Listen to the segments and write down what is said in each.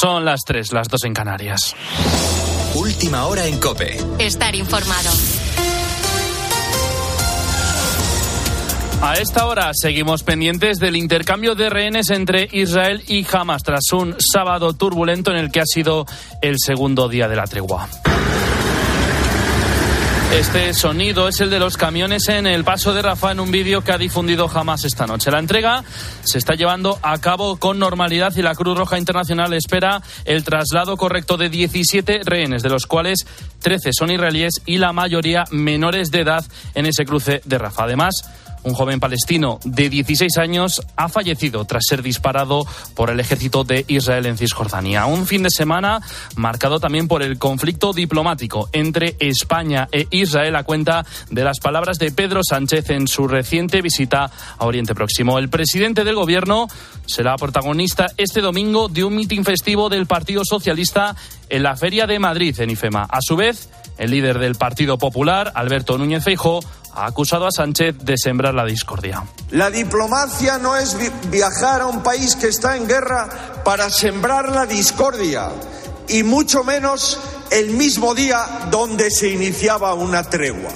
Son las 3, las 2 en Canarias. Última hora en Cope. Estar informado. A esta hora seguimos pendientes del intercambio de rehenes entre Israel y Hamas tras un sábado turbulento en el que ha sido el segundo día de la tregua. Este sonido es el de los camiones en el paso de Rafa en un vídeo que ha difundido Hamas esta noche. La entrega se está llevando a cabo con normalidad y la Cruz Roja Internacional espera el traslado correcto de 17 rehenes, de los cuales 13 son israelíes y la mayoría menores de edad en ese cruce de Rafa. Además, un joven palestino de 16 años ha fallecido tras ser disparado por el ejército de Israel en Cisjordania. Un fin de semana marcado también por el conflicto diplomático entre España e Israel a cuenta de las palabras de Pedro Sánchez en su reciente visita a Oriente Próximo. El presidente del gobierno será protagonista este domingo de un mitin festivo del Partido Socialista en la Feria de Madrid, en IFEMA. A su vez, el líder del Partido Popular, Alberto Núñez Feijóo, ha acusado a Sánchez de sembrar la discordia. La diplomacia no es viajar a un país que está en guerra para sembrar la discordia, y mucho menos el mismo día donde se iniciaba una tregua.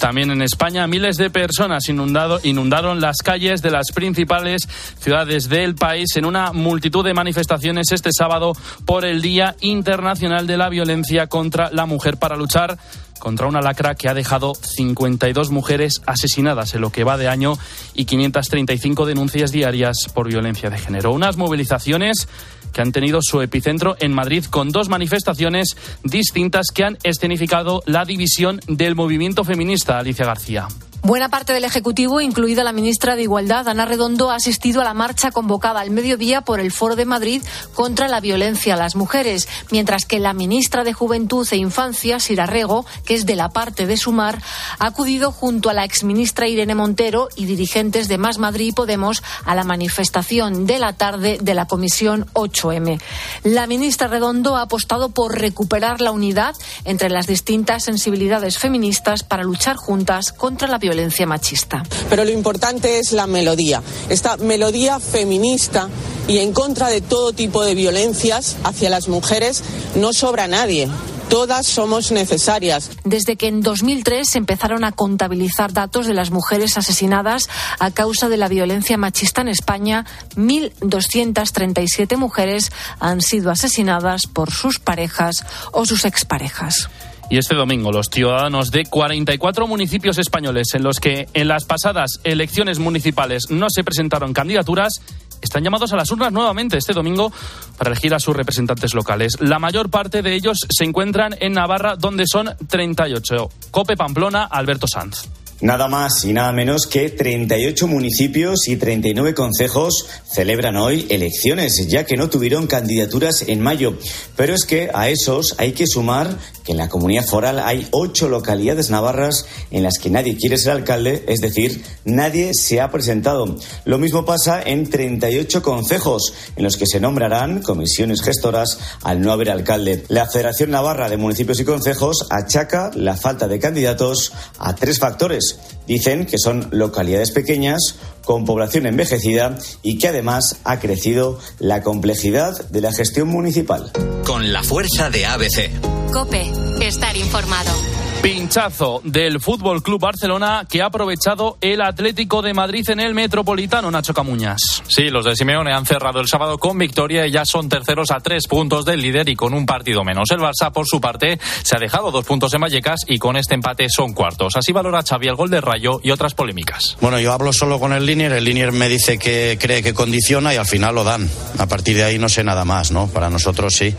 También en España, miles de personas inundado, inundaron las calles de las principales ciudades del país en una multitud de manifestaciones este sábado por el Día Internacional de la Violencia contra la Mujer para luchar contra una lacra que ha dejado 52 mujeres asesinadas en lo que va de año y 535 denuncias diarias por violencia de género. Unas movilizaciones que han tenido su epicentro en Madrid con dos manifestaciones distintas que han escenificado la división del movimiento feminista, Alicia García. Buena parte del Ejecutivo, incluida la ministra de Igualdad, Ana Redondo, ha asistido a la marcha convocada al mediodía por el Foro de Madrid contra la violencia a las mujeres, mientras que la ministra de Juventud e Infancia, Sira Rego, que es de la parte de Sumar, ha acudido junto a la exministra Irene Montero y dirigentes de Más Madrid y Podemos a la manifestación de la tarde de la Comisión 8M. La ministra Redondo ha apostado por recuperar la unidad entre las distintas sensibilidades feministas para luchar juntas contra la violencia violencia machista. Pero lo importante es la melodía, esta melodía feminista y en contra de todo tipo de violencias hacia las mujeres no sobra nadie. Todas somos necesarias. Desde que en 2003 se empezaron a contabilizar datos de las mujeres asesinadas a causa de la violencia machista en España, 1.237 mujeres han sido asesinadas por sus parejas o sus exparejas. Y este domingo los ciudadanos de 44 municipios españoles en los que en las pasadas elecciones municipales no se presentaron candidaturas están llamados a las urnas nuevamente este domingo para elegir a sus representantes locales. La mayor parte de ellos se encuentran en Navarra, donde son 38. Cope Pamplona, Alberto Sanz. Nada más y nada menos que 38 municipios y 39 concejos celebran hoy elecciones, ya que no tuvieron candidaturas en mayo. Pero es que a esos hay que sumar que en la comunidad foral hay ocho localidades navarras en las que nadie quiere ser alcalde, es decir, nadie se ha presentado. Lo mismo pasa en 38 concejos, en los que se nombrarán comisiones gestoras al no haber alcalde. La Federación Navarra de Municipios y Concejos achaca la falta de candidatos a tres factores Dicen que son localidades pequeñas con población envejecida y que además ha crecido la complejidad de la gestión municipal. Con la fuerza de ABC. Cope, estar informado. Pinchazo del Fútbol Club Barcelona que ha aprovechado el Atlético de Madrid en el Metropolitano, Nacho Camuñas. Sí, los de Simeone han cerrado el sábado con victoria y ya son terceros a tres puntos del líder y con un partido menos. El Barça, por su parte, se ha dejado dos puntos en Vallecas y con este empate son cuartos. Así valora Xavi el gol de Rayo y otras polémicas. Bueno, yo hablo solo con el Linier, el Linier me dice que cree que condiciona y al final lo dan. A partir de ahí no sé nada más, ¿no? Para nosotros sí.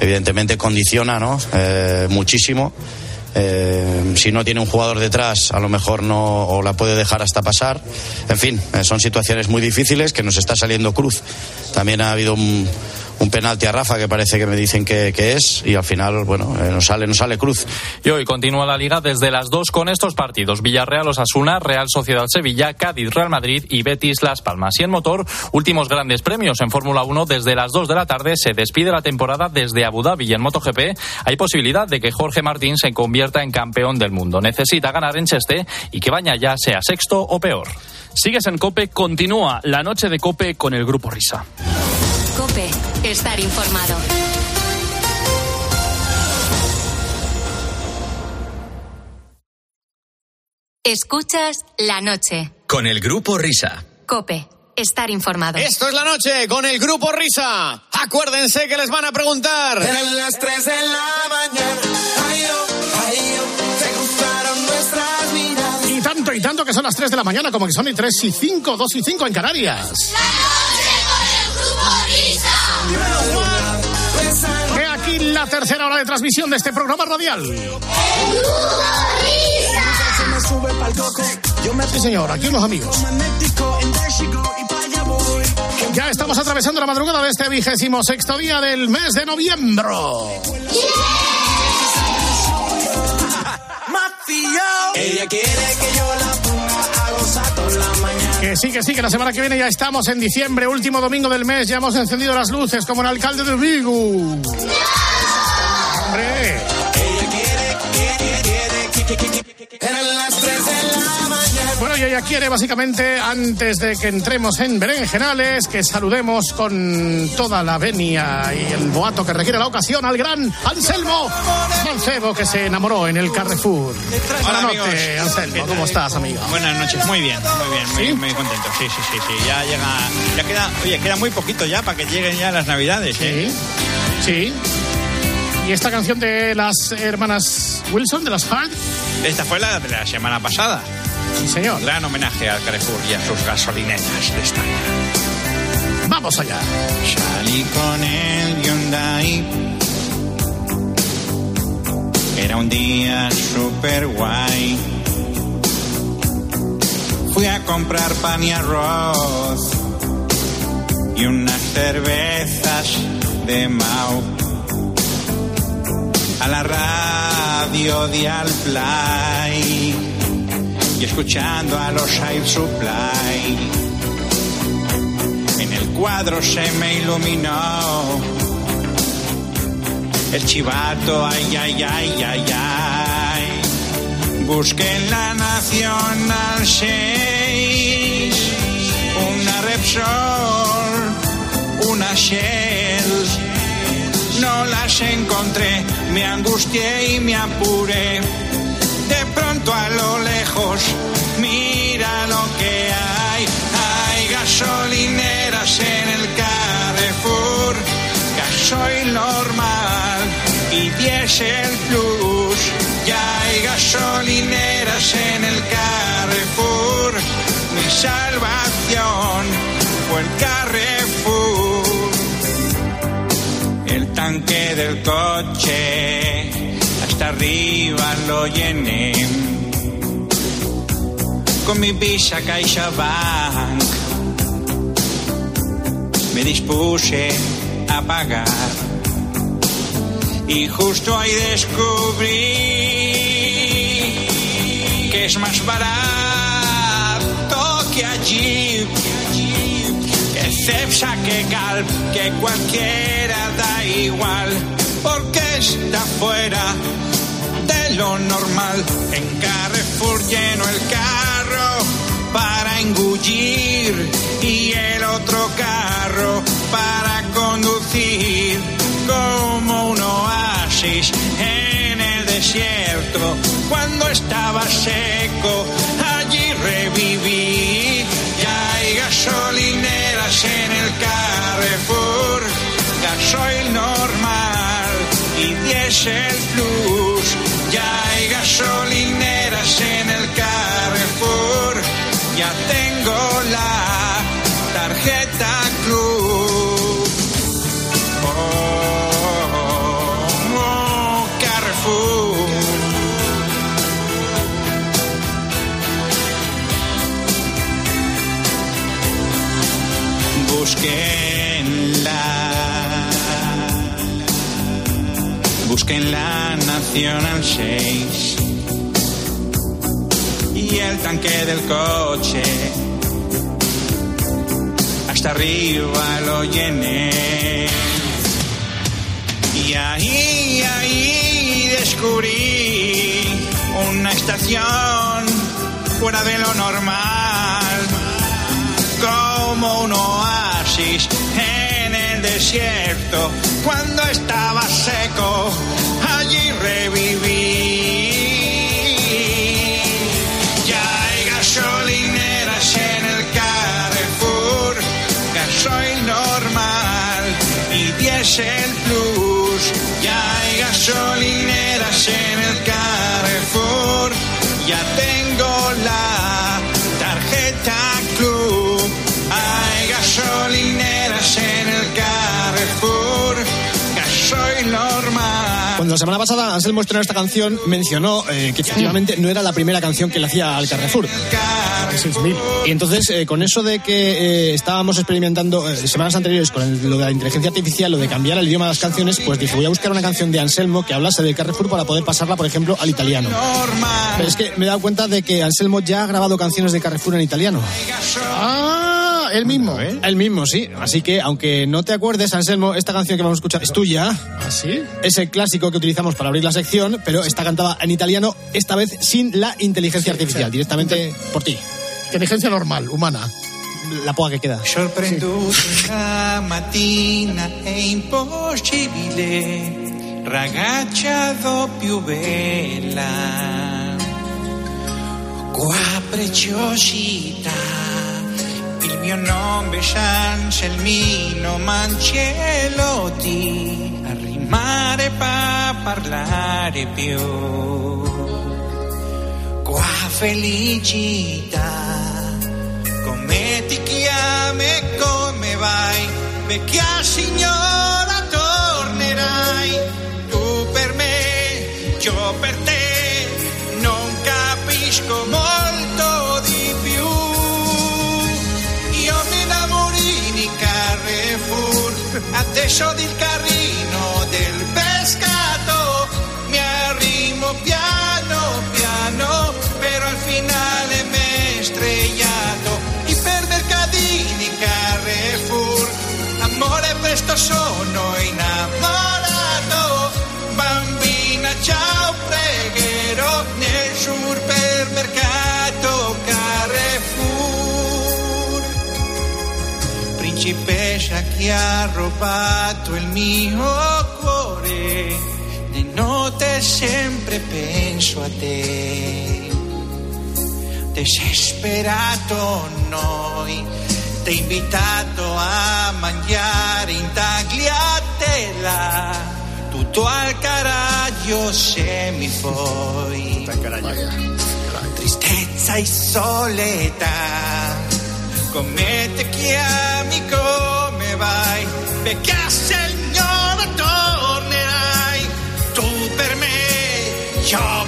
Evidentemente condiciona, ¿no? Eh, muchísimo eh, si no tiene un jugador detrás, a lo mejor no o la puede dejar hasta pasar. En fin, eh, son situaciones muy difíciles que nos está saliendo cruz. También ha habido un, un penalti a Rafa que parece que me dicen que, es y al final, bueno, eh, nos sale, nos sale cruz. Y hoy continúa la liga desde las dos con estos partidos. Villarreal Osasuna, Real Sociedad Sevilla, Cádiz Real Madrid y Betis Las Palmas. Y en motor, últimos grandes premios en Fórmula 1 desde las 2 de la tarde se despide la temporada desde Abu Dhabi y en MotoGP hay posibilidad de que Jorge Martín se convierta en campeón del mundo. Necesita ganar en Cheste y que Baña ya sea sexto o peor. Sigues en Cope, continúa la noche de Cope con el grupo Risa. Cope, estar informado. Escuchas la noche. Con el grupo Risa. Cope, estar informado. Esto es la noche con el grupo Risa. Acuérdense que les van a preguntar. En las 3 de la mañana. Ay, oh, ay, oh, te gustaron nuestras vidas. Y tanto y tanto que son las 3 de la mañana, como que son y 3 y 5, 2 y 5 en Canarias. He la tercera hora de transmisión de este programa radial. Sí, señor, aquí los amigos. Ya estamos atravesando la madrugada de este vigésimo sexto día del mes de noviembre. Ella quiere que yo la ponga a la mañana. Que sí, que sí, que la semana que viene ya estamos en diciembre, último domingo del mes, ya hemos encendido las luces como el alcalde de Vigo. Hombre. Ella quiere, quiere, quiere, quiere, quiere, quiere. Eran las 3 de la mañana. Bueno, y ella quiere básicamente, antes de que entremos en berenjenales, que saludemos con toda la venia y el boato que requiere la ocasión al gran Anselmo Mancebo, que se enamoró en el Carrefour. Buenas noches, Anselmo, ¿cómo estás, amigo? Buenas noches, muy bien, muy bien, muy, ¿Sí? muy contento. Sí, sí, sí, sí. Ya llega, ya queda, oye, queda muy poquito ya para que lleguen ya las navidades, ¿eh? Sí, sí. Y esta canción de las hermanas Wilson, de las Hard, Esta fue la de la semana pasada. sí, señor. Gran homenaje al Carrefour y a sus gasolineras de España. Vamos allá. Salí con el Hyundai. Era un día super guay. Fui a comprar pan y arroz y unas cervezas de Mau. A la radio de Alplay y escuchando a los Air Supply. En el cuadro se me iluminó el chivato, ay, ay, ay, ay, ay. Busqué en la Nacional 6 una Repsol, una Shell. Las encontré, me angustié y me apuré. De pronto a lo lejos, mira lo que hay. Hay gasolineras en el Carrefour, gasoil normal y diésel plus. Ya hay gasolineras en el Carrefour. Mi salvación fue el Carrefour. Tanque del coche hasta arriba lo llené con mi visa CaixaBank. Me dispuse a pagar y justo ahí descubrí que es más barato que allí. Que Cepsa, que Galp, que cualquiera da igual, porque está fuera de lo normal. En Carrefour lleno el carro para engullir y el otro carro para conducir como un oasis en el desierto. Cuando estaba seco, allí reviví. Ya hay gasolineras diésel plus. Ya hay gasolineras en el Carrefour, ya tengo la tarjeta club. Oh, oh, Carrefour. Busqué Busqué en la Nacional 6 y el tanque del coche hasta arriba lo llené. Y ahí, ahí descubrí una estación fuera de lo normal, como un oasis desierto cuando estaba seco, allí reviví. Ya hay gasolineras en el Carrefour, gasoil normal y diésel plus. Ya hay gasolineras la semana pasada Anselmo estrenó esta canción, mencionó eh, que efectivamente no era la primera canción que le hacía al Carrefour. Y entonces, eh, con eso de que eh, estábamos experimentando semanas anteriores con el- lo de la inteligencia artificial, lo de cambiar el idioma de las canciones, pues dije, voy a buscar una canción de Anselmo que hablase del Carrefour para poder pasarla, por ejemplo, al italiano. Pero es que me he dado cuenta de que Anselmo ya ha grabado canciones de Carrefour en italiano. Ah, el mismo. El mismo, sí. Así que, aunque no te acuerdes, Anselmo, esta canción que vamos a escuchar es tuya. ¿Ah, sí? Es el clásico que utilizamos para abrir la sección, pero está cantada en italiano, esta vez sin la inteligencia artificial, directamente por ti. Inteligencia normal, humana. La poca que queda. Sorprenduto una mattina è impossibile, ragazza più bella. Qua preciosità, il mio nome è Anselmino Mancelotti, a rimare pa parlare più. Qua felicità. Come ti chiami come vai? Vecchia signora tornerai. Tu per me, io per pesce o il carri Principessa che ha rubato il mio cuore. Di notte sempre penso a te. Desesperato noi t'ho invitato a mangiare in tagliatella. Tutto al caraglio se mi vuoi tristezza e soledad come ti chiami come vai perché signora tornerai tu per me io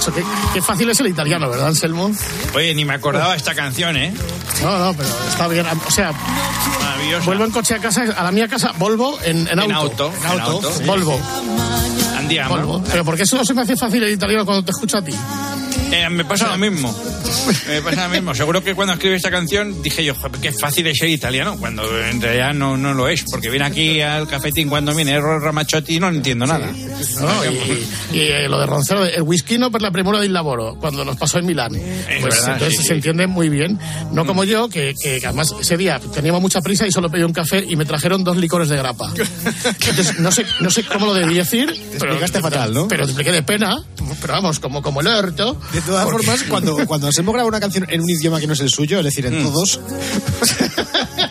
macho, qué, qué fácil es el italiano, ¿verdad, Anselmo? Oye, ni me acordaba esta canción, ¿eh? No, no, pero está bien. O sea, vuelvo en coche a casa, a la mía casa, Volvo en, en En auto. auto, en auto, sí. Volvo. Andiamo. Volvo. Pero ¿por qué eso no se me hace fácil el italiano cuando te escucho a ti? Eh, me pasa lo mismo. Me pasa lo mismo. Seguro que cuando escribí esta canción dije yo, "Joder, qué fácil es ser italiano, cuando en realidad no, no lo es, porque viene aquí al cafetín cuando viene Errol Ramazzotti y no entiendo nada. ¿no? Y, y, eh, lo de Roncero, el whisky no per la premura del laboro, cuando nos pasó en Milán. Pues verdad, entonces sí, se entiende muy bien. No como yo, que, que además ese día teníamos mucha prisa y solo pedí un café y me trajeron dos licores de grapa. Entonces, no sé, no sé cómo lo debí decir. Pero, explicaste fatal, ¿no? Pero te expliqué de pena, pero vamos, como, como el orto. De todas Porque- formas, cuando, cuando Anselmo graba una canción en un idioma que no es el suyo, es decir, en Mm. todos.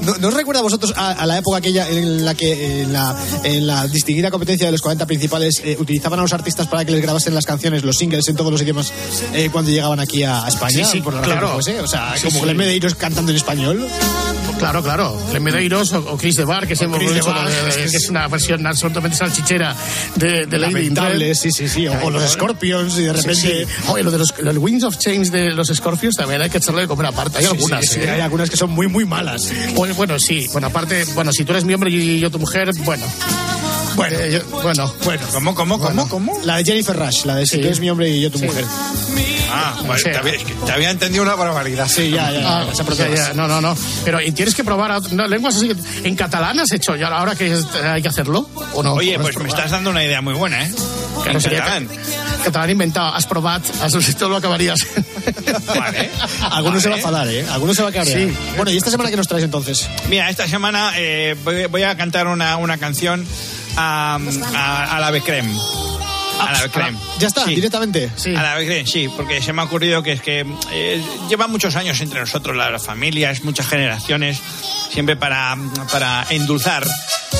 ¿No, ¿No os recuerda a vosotros a, a la época aquella en la que en la, en la distinguida competencia de los 40 principales eh, utilizaban a los artistas para que les grabasen las canciones, los singles en todos los idiomas eh, cuando llegaban aquí a, España? Sí, sí, por la razón claro. fuese? O sea, Sí, como sí. Glenn Medeiros cantando en español. Claro, claro. Clem Medeiros o, o Chris de Bar, que, es, una versión absolutamente salchichera de, de Lamentable, sí, sí, sí. O, o los Scorpions y de repente... Oye, lo de los, el Winds of Change de los Scorpions también hay que echarle de comer aparte. Hay algunas. ¿eh? hay algunas que son muy, muy malas. Bueno, bueno, sí. Bueno, aparte, bueno, si tú eres mi hombre y yo tu mujer, bueno. Bueno, eh, yo- bueno, bueno. ¿Cómo, cómo, cómo, cómo? La de Jennifer Rush, la de si Sí. tú eres mi hombre y yo tu Sí. mujer. Ah, vale, sea. te, había, es que te había entendido una barbaridad. Sí, ya, ya. Ah, ya, ya, no, no, no. Pero ¿y tienes que probar a- no, lenguas así. ¿En catalán has hecho ya ahora que es- hay que hacerlo? ¿O no? Oye, ¿No has pues me estás dando una idea muy buena, ¿eh? Claro, En sería catalán. catalán inventado. Has probado, has todo lo acabarías. Vale. Algunos se va a enfadar, ¿eh? Algunos se va a cabrear. Sí. Bueno, ¿y esta semana qué nos traes entonces? Mira, esta semana eh, voy, voy a cantar una, una canción a, a, a la Becrem. A la Becrem. Ya está, Sí. directamente. Sí. A la Becrem, sí, porque se me ha ocurrido que es que eh, lleva muchos años entre nosotros la, la familia, es muchas generaciones, siempre para, para endulzar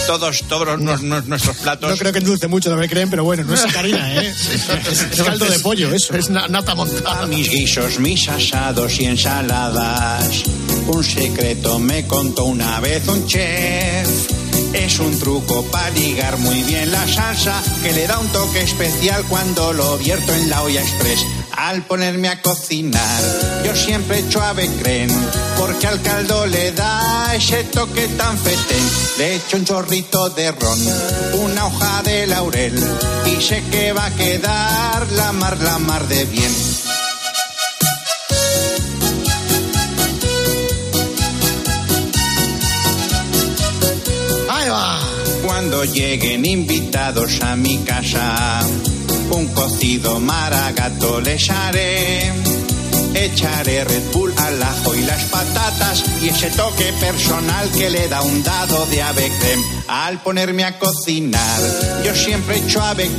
todos, todos nos- nuestros platos. No creo que endulce mucho, no me creen, pero bueno, no es sacarina, ¿eh? Es, es caldo de pollo, eso. Es na- nata montada. mis guisos, mis asados y ensaladas. Un secreto me contó una vez un chef. Es un truco para ligar muy bien la salsa que le da un toque especial cuando lo vierto en la olla express. Al ponerme a cocinar, yo siempre echo ave creme, porque al caldo le da ese toque tan fetén. Le echo un chorrito de ron, una hoja de laurel, y sé que va a quedar la mar, la mar de bien. Cuando lleguen invitados a mi casa, un cocido maragato les haré. Echaré Red Bull al ajo y las patatas y ese toque personal que le da un dado de ave. Al ponerme a cocinar, yo siempre echo ave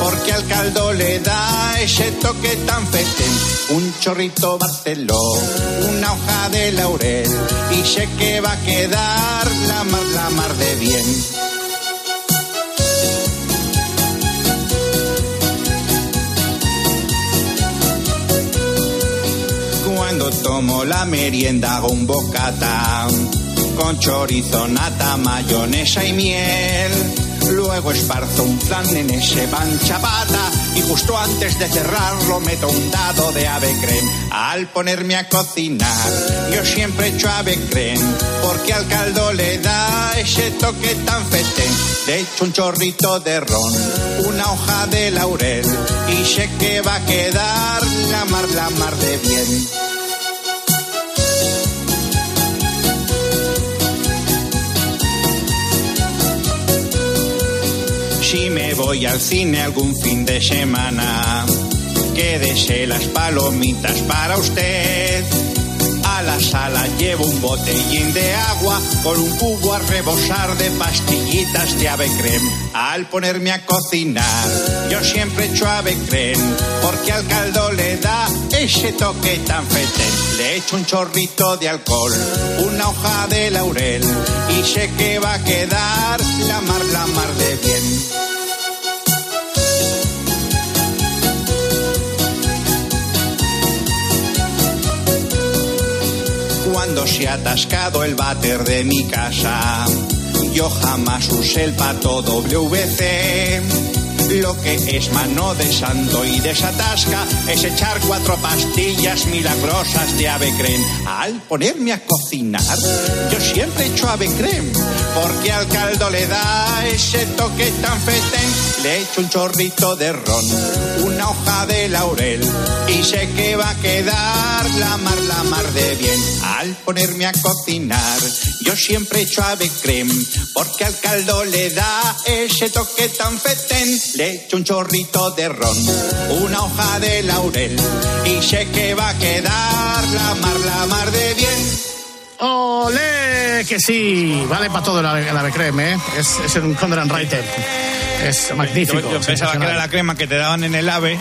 porque al caldo le da ese toque tan fetén. Un chorrito barceló, una hoja de laurel y sé que va a quedar la mar, la mar de bien. Tomo la merienda hago un bocata con chorizo, nata, mayonesa y miel. Luego esparzo un flan en ese pan chapata y justo antes de cerrarlo meto un dado de ave creme. Al ponerme a cocinar, yo siempre echo ave creme porque al caldo le da ese toque tan fetén. Le echo un chorrito de ron, una hoja de laurel y sé que va a quedar la mar, la mar de bien. Si me voy al cine algún fin de semana, quédese las palomitas para usted. A la sala llevo un botellín de agua con un cubo a rebosar de pastillitas de ave creme. Al ponerme a cocinar, yo siempre echo ave creme porque al caldo le da ese toque tan fetén. Le echo un chorrito de alcohol, una hoja de laurel y sé que va a quedar la mar, la mar de bien. Cuando se ha atascado el váter de mi casa, yo jamás usé el pato WC. Lo que es mano de santo y desatasca es echar cuatro pastillas milagrosas de ave creme. Al ponerme a cocinar, yo siempre echo ave creme, porque al caldo le da ese toque tan fetén. Le echo un chorrito de ron, una hoja de laurel, y sé que va a quedar la mar, la mar de bien. Al ponerme a cocinar, yo siempre echo ave creme, porque al caldo le da ese toque tan fetén. Le echo un chorrito de ron, una hoja de laurel, y sé que va a quedar la mar, la mar de bien. ¡Olé! Que sí, vale para todo el ave creme, ¿eh? Es, es un Conrad Reiter. Es magnífico. Yo, yo pensaba que era la crema que te daban en el ave.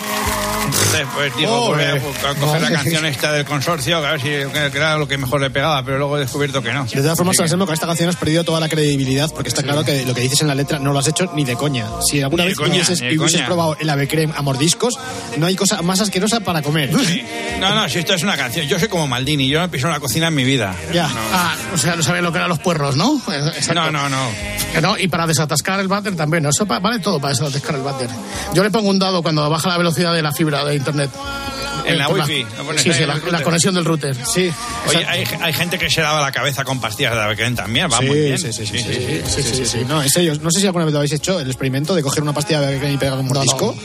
Entonces, pues digo, Oh, voy a a coger la No. canción esta del consorcio, a ver si era lo que mejor le pegaba, pero luego he descubierto que no. De todas formas, que- con esta canción has perdido toda la credibilidad porque está claro que lo que dices en la letra no lo has hecho ni de coña. Si alguna Ni vez coña, hubieses, hubieses probado el ave creme a mordiscos, no hay cosa más asquerosa para comer. No, no, si esto es una canción. Yo soy como Maldini, yo no piso una cocina en mi vida. Ya. Ah, o sea, no sabía lo que eran los puerros, ¿no? Exacto. No, no, no. No, Y para desatascar el váter también, ¿no? Eso vale todo para desatascar el váter. Yo le pongo un dado cuando baja la velocidad de la fibra de internet. En la wifi, Sí, sí, en la, conexión del router. Sí. Oye, hay, hay gente que se lava la cabeza con pastillas de Avecren también, va Sí, muy bien. sí, sí, sí, sí, sí, sí, sí. No, en serio, no sé si alguna vez lo habéis hecho, el experimento de coger una pastilla de ave creme y pegar un mordisco.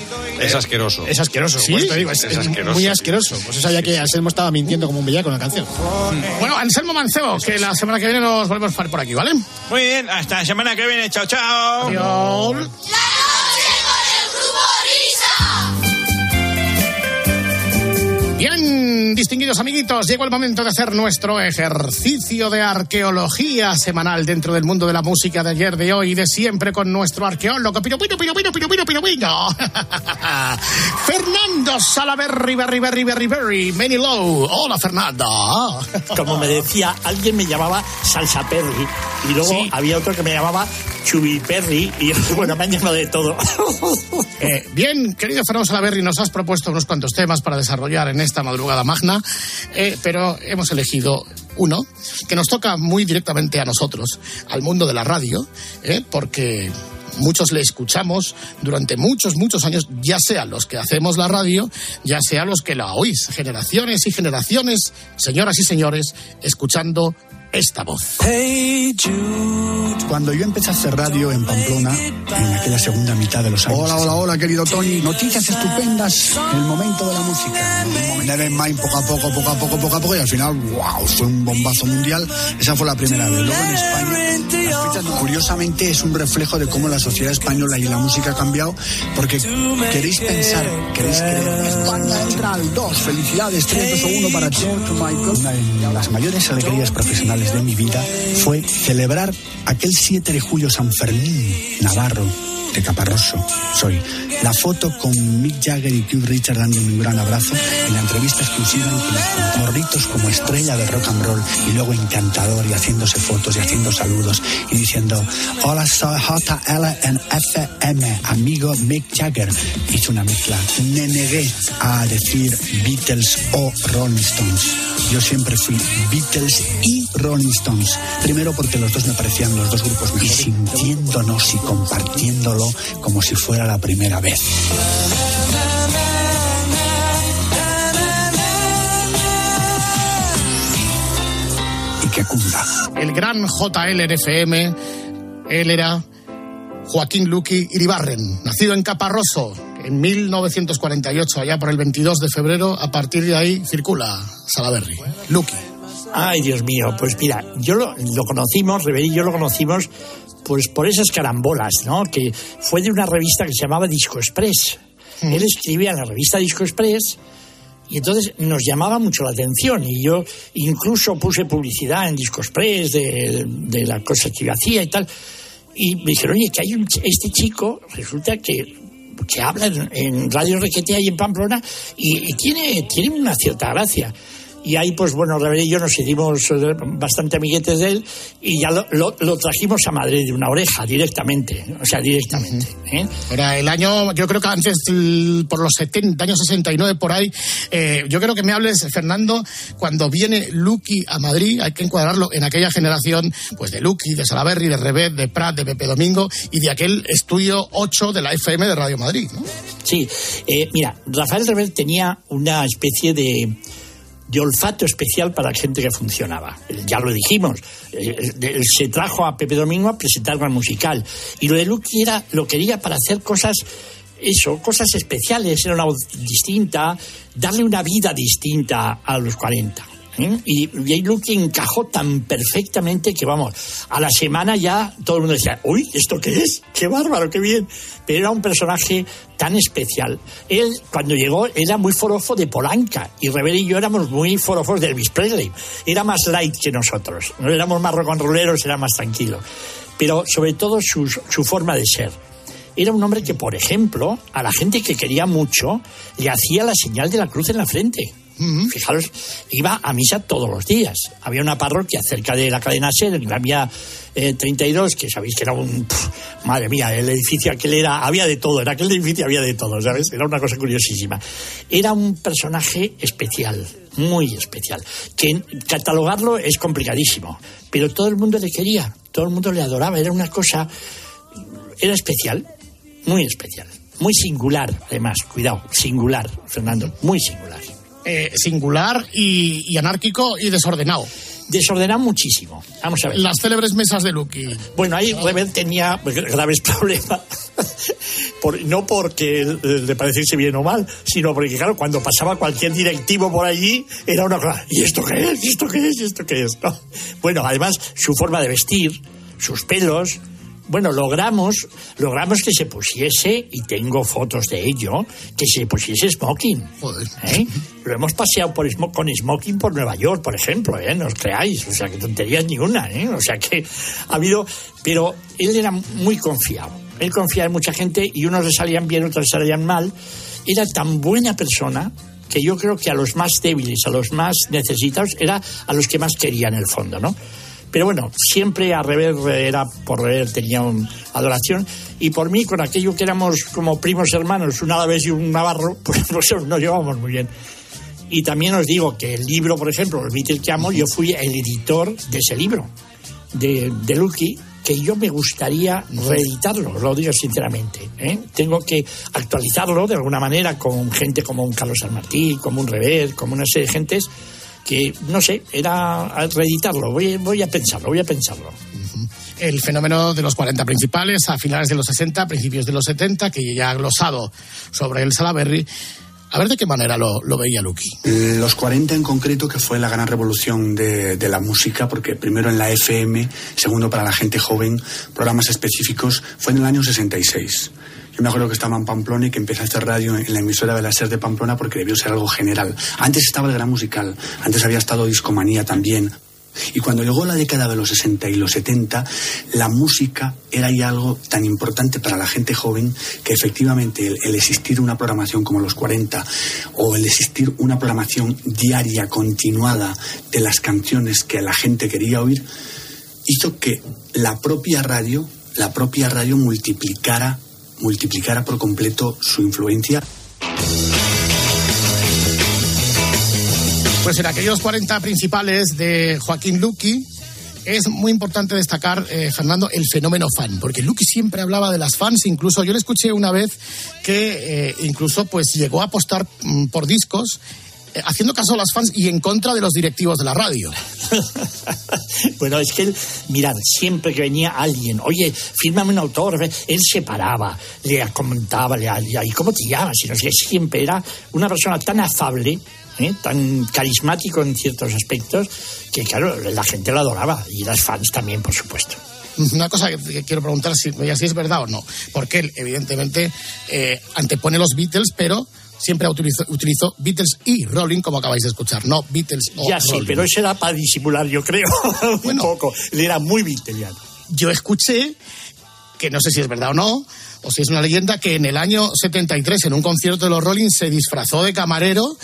Es asqueroso. Es asqueroso, ¿Sí? pues te digo, es, asqueroso, muy asqueroso. Pues eso sabía que Anselmo estaba mintiendo como un bellaco con la canción. Bueno, Anselmo Mancebo, que la semana que viene nos volvemos a por aquí, ¿vale? Muy bien, hasta la semana que viene. Chao, chao. Adiós. Distinguidos amiguitos, llegó el momento de hacer nuestro ejercicio de arqueología semanal dentro del mundo de la música de ayer, de hoy y de siempre con nuestro arqueólogo. Pero bueno, pero bueno. Fernando Salaberry, Berry, Berry, Berry, Berry, Many Low. Hola, Fernando. Como me decía, alguien me llamaba Salsa Perry y luego sí. había otro que me llamaba Chubi Perry y bueno, me han llamado de todo. eh, bien, querido Fernando Salaberry, nos has propuesto unos cuantos temas para desarrollar en esta madrugada mágica eh, pero hemos elegido uno que nos toca muy directamente a nosotros, al mundo de la radio, eh, porque muchos le escuchamos durante muchos, muchos años, ya sea los que hacemos la radio, ya sea los que la oís, generaciones y generaciones, señoras y señores, escuchando esta voz. Cuando yo empecé a hacer radio en Pamplona, en aquella segunda mitad de los años. Hola, hola, hola, querido Tony. Noticias estupendas en el momento de la música. Never Mind, poco a poco, poco a poco, poco a poco, y al final, wow, fue un bombazo mundial. Esa fue la primera vez. Luego en España, curiosamente, es un reflejo de cómo la sociedad española y la música ha cambiado, porque queréis pensar, queréis creer. España entra al 2, felicidades, 3, 2 1 para Michael. Una de las mayores alegrías profesionales de mi vida fue celebrar aquel 7 de julio San Fermín Navarro de Caparroso. Soy. La foto con Mick Jagger y Keith Richards dándome un gran abrazo en la entrevista exclusiva en que contó morritos como estrella de rock and roll y luego encantador y haciéndose fotos y haciendo saludos y diciendo hola soy JL en FM amigo Mick Jagger hice una mezcla. Me negué a decir Beatles o Rolling Stones. Yo siempre fui Beatles y Rolling Stones. Primero porque los dos me parecían los dos grupos mejores y sintiéndonos y como si fuera la primera vez y que cunda el gran JLRFM, él era Joaquín Luqui Iribarren, nacido en Caparroso en 1948, allá por el 22 de febrero. A partir de ahí circula Salaberry. Luqui. Ay, Dios mío, pues mira, yo lo, lo conocimos, Rever y yo lo conocimos pues por esas carambolas, ¿no? Que fue de una revista que se llamaba Disco Express. Él escribía en la revista Disco Express y entonces nos llamaba mucho la atención y yo incluso puse publicidad en Disco Express de, de la cosa que yo hacía y tal. Y me dijeron, oye, que hay un, este chico, resulta que que habla en, en Radio Requetea y en Pamplona y, y tiene, tiene una cierta gracia. Y ahí, pues bueno, Rebel y yo nos hicimos eh, bastante amiguetes de él y ya lo, lo- lo trajimos a Madrid de una oreja directamente, o sea, directamente. ¿eh? Era el año, yo creo que antes, el- por los 70, años 69, por ahí. eh, yo creo que me hables, Fernando, cuando viene Lucky a Madrid, hay que encuadrarlo en aquella generación, pues de Lucky, de Salaberry, de Rebet, de Prat, de Pepe Domingo y de aquel estudio 8 de la FM de Radio Madrid, ¿no? Sí, eh, mira, Rafael Rebel tenía una especie de, de olfato especial para gente que funcionaba. Eh, Ya lo dijimos, eh, eh, se trajo a Pepe Domingo a presentar una musical. Y lo de Lucky era, lo quería para hacer cosas, eso, cosas especiales, era una voz distinta, darle una vida distinta a los 40. ¿Eh? Y, y ahí Lucky encajó tan perfectamente que, vamos, a la semana ya todo el mundo decía, uy, ¿esto qué es? ¡Qué bárbaro, qué bien! Pero era un personaje tan especial. Él, cuando llegó, era muy forofo de Polanca y Rebel y yo éramos muy forofos de Elvis Presley. Era más light que nosotros. No éramos más rolleros, era más tranquilo. Pero sobre todo su, su forma de ser. Era un hombre que, por ejemplo, a la gente que quería mucho, le hacía la señal de la cruz en la frente. Fijaros, iba a misa todos los días. Había una parroquia cerca de la cadena SER, en la vía eh, 32, que sabéis que era un... pf, madre mía, el edificio aquel era... Había de todo, en aquel edificio había de todo, ¿sabes? Era una cosa curiosísima. Era un personaje especial, muy especial, que catalogarlo es complicadísimo, pero todo el mundo le quería, todo el mundo le adoraba, era una cosa... Era especial, muy especial, muy singular, además, cuidado, singular, Fernando, muy singular. Eh, singular y, y anárquico y desordenado. Desordenado muchísimo. Vamos a ver. Las célebres mesas de Lucky. Bueno, ahí Rebel tenía graves problemas. Por- no porque le pareciese bien o mal, sino porque, claro, cuando pasaba cualquier directivo por allí, era una cosa, ¿y esto qué es? ¿Y esto qué es? ¿Y esto qué es? ¿No? Bueno, además, su forma de vestir, sus pelos. Bueno, logramos, logramos que se pusiese, y tengo fotos de ello, que se pusiese smoking. ¿eh? Lo hemos paseado por con smoking por Nueva York, por ejemplo, ¿eh? no os creáis, o sea, que tonterías ni una, ¿eh? o sea, que ha habido, pero él era muy confiado, él confiaba en mucha gente y unos le salían bien, otros le salían mal, era tan buena persona que yo creo que a los más débiles, a los más necesitados, era a los que más quería en el fondo, ¿no? Pero bueno, siempre a Rever era por Rever tenía un adoración y por mí con aquello que éramos como primos hermanos, un alavés y un navarro, pues nos, nos llevábamos muy bien. Y también os digo que el libro, por ejemplo, El Beatle que amo, yo fui el editor de ese libro, de, de Lucky, que yo me gustaría reeditarlo, lo digo sinceramente. ¿eh? Tengo que actualizarlo de alguna manera con gente como un Carlos San Martín, como un Rever, como una serie de gentes que, no sé, era reeditarlo. Voy, voy a pensarlo, voy a pensarlo. el fenómeno de los 40 principales a finales de los 60, principios de los 70, que ya ha glosado sobre el Salaberry. A ver de qué manera lo, lo veía Lucky. Los 40 en concreto, que fue la gran revolución de, de la música, porque primero en la FM, segundo para la gente joven, programas específicos, fue en el año 66. Yo me acuerdo que estaba en Pamplona y que empecé a hacer radio en la emisora de la SER de Pamplona porque debió ser algo general. Antes estaba el gran musical, antes había estado Discomanía también. Y cuando llegó la década de los 60 y los 70, la música era ya algo tan importante para la gente joven que efectivamente el, el existir una programación como los 40 o el existir una programación diaria, continuada de las canciones que la gente quería oír, hizo que la propia radio, la propia radio multiplicara, multiplicara por completo su influencia. Pues en aquellos 40 principales de Joaquín Luqui es muy importante destacar, eh, Fernando, el fenómeno fan, porque Luqui siempre hablaba de las fans, incluso yo le escuché una vez que eh, incluso pues llegó a apostar mm, por discos haciendo caso a las fans y en contra de los directivos de la radio. Bueno, es que él, mirad, siempre que venía alguien, oye, fírmame un autor, él se paraba, le comentaba, le, ¿y cómo te llamas? Y no sé, siempre era una persona tan afable, ¿eh? tan carismático en ciertos aspectos, que claro, la gente lo adoraba, y las fans también, por supuesto. Una cosa que, que quiero preguntar si, si es verdad o no, porque él evidentemente eh, antepone los Beatles, pero siempre utilizó, utilizó Beatles y Rolling, como acabáis de escuchar, no Beatles o ya sí, pero eso era para disimular, yo creo, un poco. Él era muy victoriano. Yo escuché que no sé si es verdad o no, o si es una leyenda, que en el año 73, en un concierto de los Rolling, se disfrazó de camarero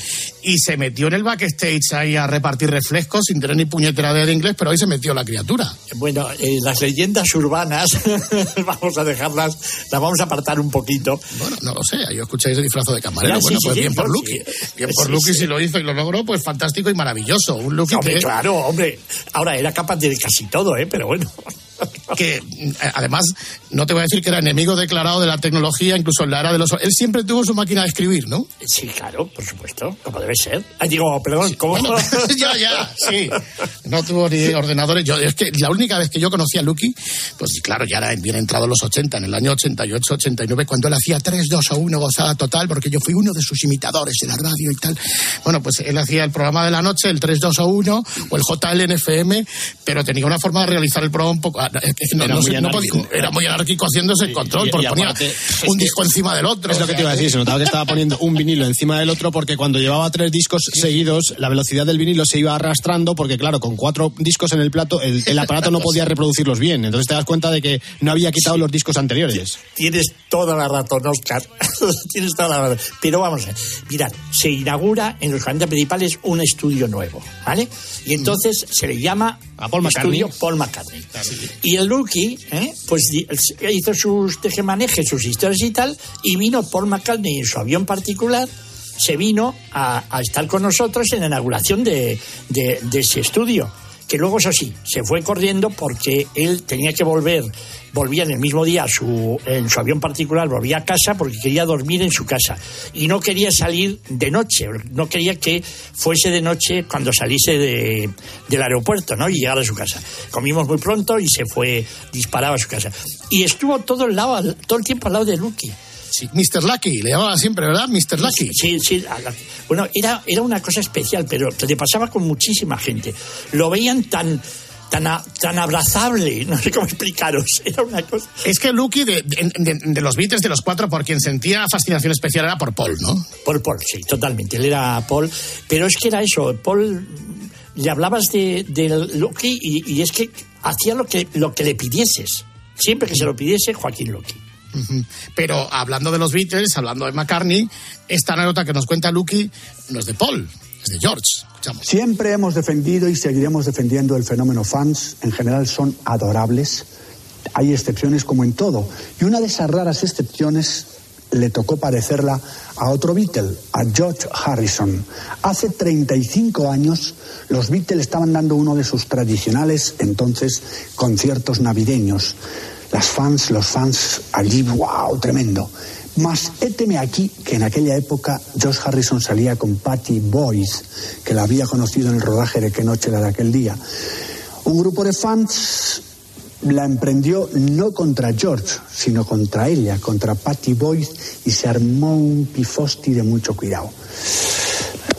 y se metió en el backstage ahí a repartir refrescos sin tener ni puñetera de inglés, pero ahí se metió la criatura. Bueno, eh, las leyendas urbanas, vamos a dejarlas, las vamos a apartar un poquito. Bueno, no lo sé, yo escuché ese disfrazo de camarero. Ya, bueno, sí, pues sí, bien por Lucky. Bien por Lucky si lo hizo y lo logró, pues fantástico y maravilloso. Un Lucky Hombre, que, claro, hombre. Ahora era capaz de casi todo, ¿eh? Pero bueno. que eh, además no te voy a decir que era enemigo declarado de la tecnología, incluso en la era de los... Él siempre tuvo su máquina de escribir, ¿no? Sí, claro, por supuesto, como debe ser. Ah, digo, perdón, ¿cómo? Bueno, ya, ya, sí. No tuvo ni ordenadores. Yo, es que la única vez que yo conocí a Lucky, pues claro, ya era bien entrado los 80, en el año 88, 89, cuando él hacía 3, 2 o 1 gozada total, porque yo fui uno de sus imitadores en la radio y tal. Bueno, pues él hacía el programa de la noche, el 3, 2 o 1, o el JLNFM, pero tenía una forma de realizar el programa un poco. No- Era no muy sé, no podía- anárquico. era muy anárquico haciéndose el control, y- y porque ponía aparte, un disco encima del otro. Es lo que te iba a decir, se notaba que estaba poniendo un vinilo encima del otro porque cuando llevaba tres discos seguidos, la velocidad del vinilo se iba arrastrando porque, claro, con cuatro discos en el plato, el, el aparato no podía reproducirlos bien. Entonces te das cuenta de que no había quitado los discos anteriores. Tienes toda la razón, Oscar. Tienes toda la razón. Pero vamos a ver. Mirad, se inaugura en los 40 principales un estudio nuevo, ¿vale? Y entonces se le llama A Paul McCartney. Estudio Paul McCartney. Y el Lucky, ¿eh? pues hizo sus tejemanejes, sus historias y tal, y vino Paul McCartney en su avión particular se vino a, a estar con nosotros en la inauguración de, de- de ese estudio. Que luego, eso sí, se fue corriendo porque él tenía que volver, volvía en el mismo día su, en su avión particular, volvía a casa porque quería dormir en su casa. Y no quería salir de noche, no quería que fuese de noche cuando saliese de- del aeropuerto, ¿no? Y llegara a su casa. Comimos muy pronto y se fue disparado a su casa. Y estuvo todo el, lado, todo el tiempo al lado de Lucky. Sí, Mr. Lucky, le llamaban siempre, ¿verdad? Mr. Lucky. Sí, sí. Bueno, era, era una cosa especial, pero le pasaba con muchísima gente. Lo veían tan, tan, a- tan abrazable, no sé cómo explicaros. Era una cosa. Es que Lucky, de, de- de- de los Beatles, de los cuatro, por quien sentía fascinación especial era por Paul, ¿no? Por Paul, sí, totalmente. Él era Paul. Pero es que era eso. Paul, le hablabas de, de Lucky y, y es que hacía lo que, lo que le pidieses. Siempre que se lo pidiese, Joaquín Lucky. Pero hablando de los Beatles, hablando de McCartney, esta anécdota que nos cuenta Lucky no es de Paul, es de George. Siempre hemos defendido y seguiremos defendiendo el fenómeno fans. En general son adorables. Hay excepciones como en todo. Y una de esas raras excepciones le tocó parecerla a otro Beatle, a George Harrison. Hace 35 años los Beatles estaban dando uno de sus tradicionales entonces conciertos navideños. Las fans, los fans allí, wow, tremendo. Más éteme aquí que en aquella época George Harrison salía con Patty Boyce, que la había conocido en el rodaje de Qué noche la de aquel día. Un grupo de fans la emprendió no contra George, sino contra ella, contra Patty Boyce, y se armó un pifosti de mucho cuidado.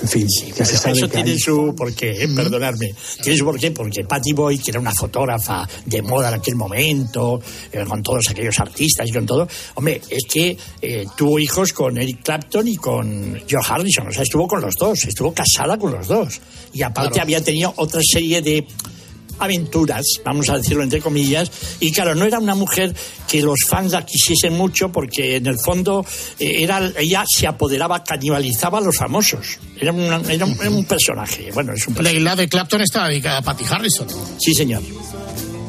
En fin, ya se sabe Eso que tiene hay- su porqué, eh, perdonadme. Tiene su porqué porque Patty Boy, que era una fotógrafa de moda en aquel momento, eh, con todos aquellos artistas y con todo, hombre, es que eh, tuvo hijos con Eric Clapton y con George Harrison, o sea, estuvo con los dos, estuvo casada con los dos. Y aparte Claro. había tenido otra serie de aventuras, vamos a decirlo entre comillas, y claro, no era una mujer que los fans la quisiesen mucho porque en el fondo eh, era, ella se apoderaba, canibalizaba a los famosos. Era, una- era un, era un personaje, bueno, es un personaje. Leila de Clapton está dedicada a Patty Harrison. Sí, señor.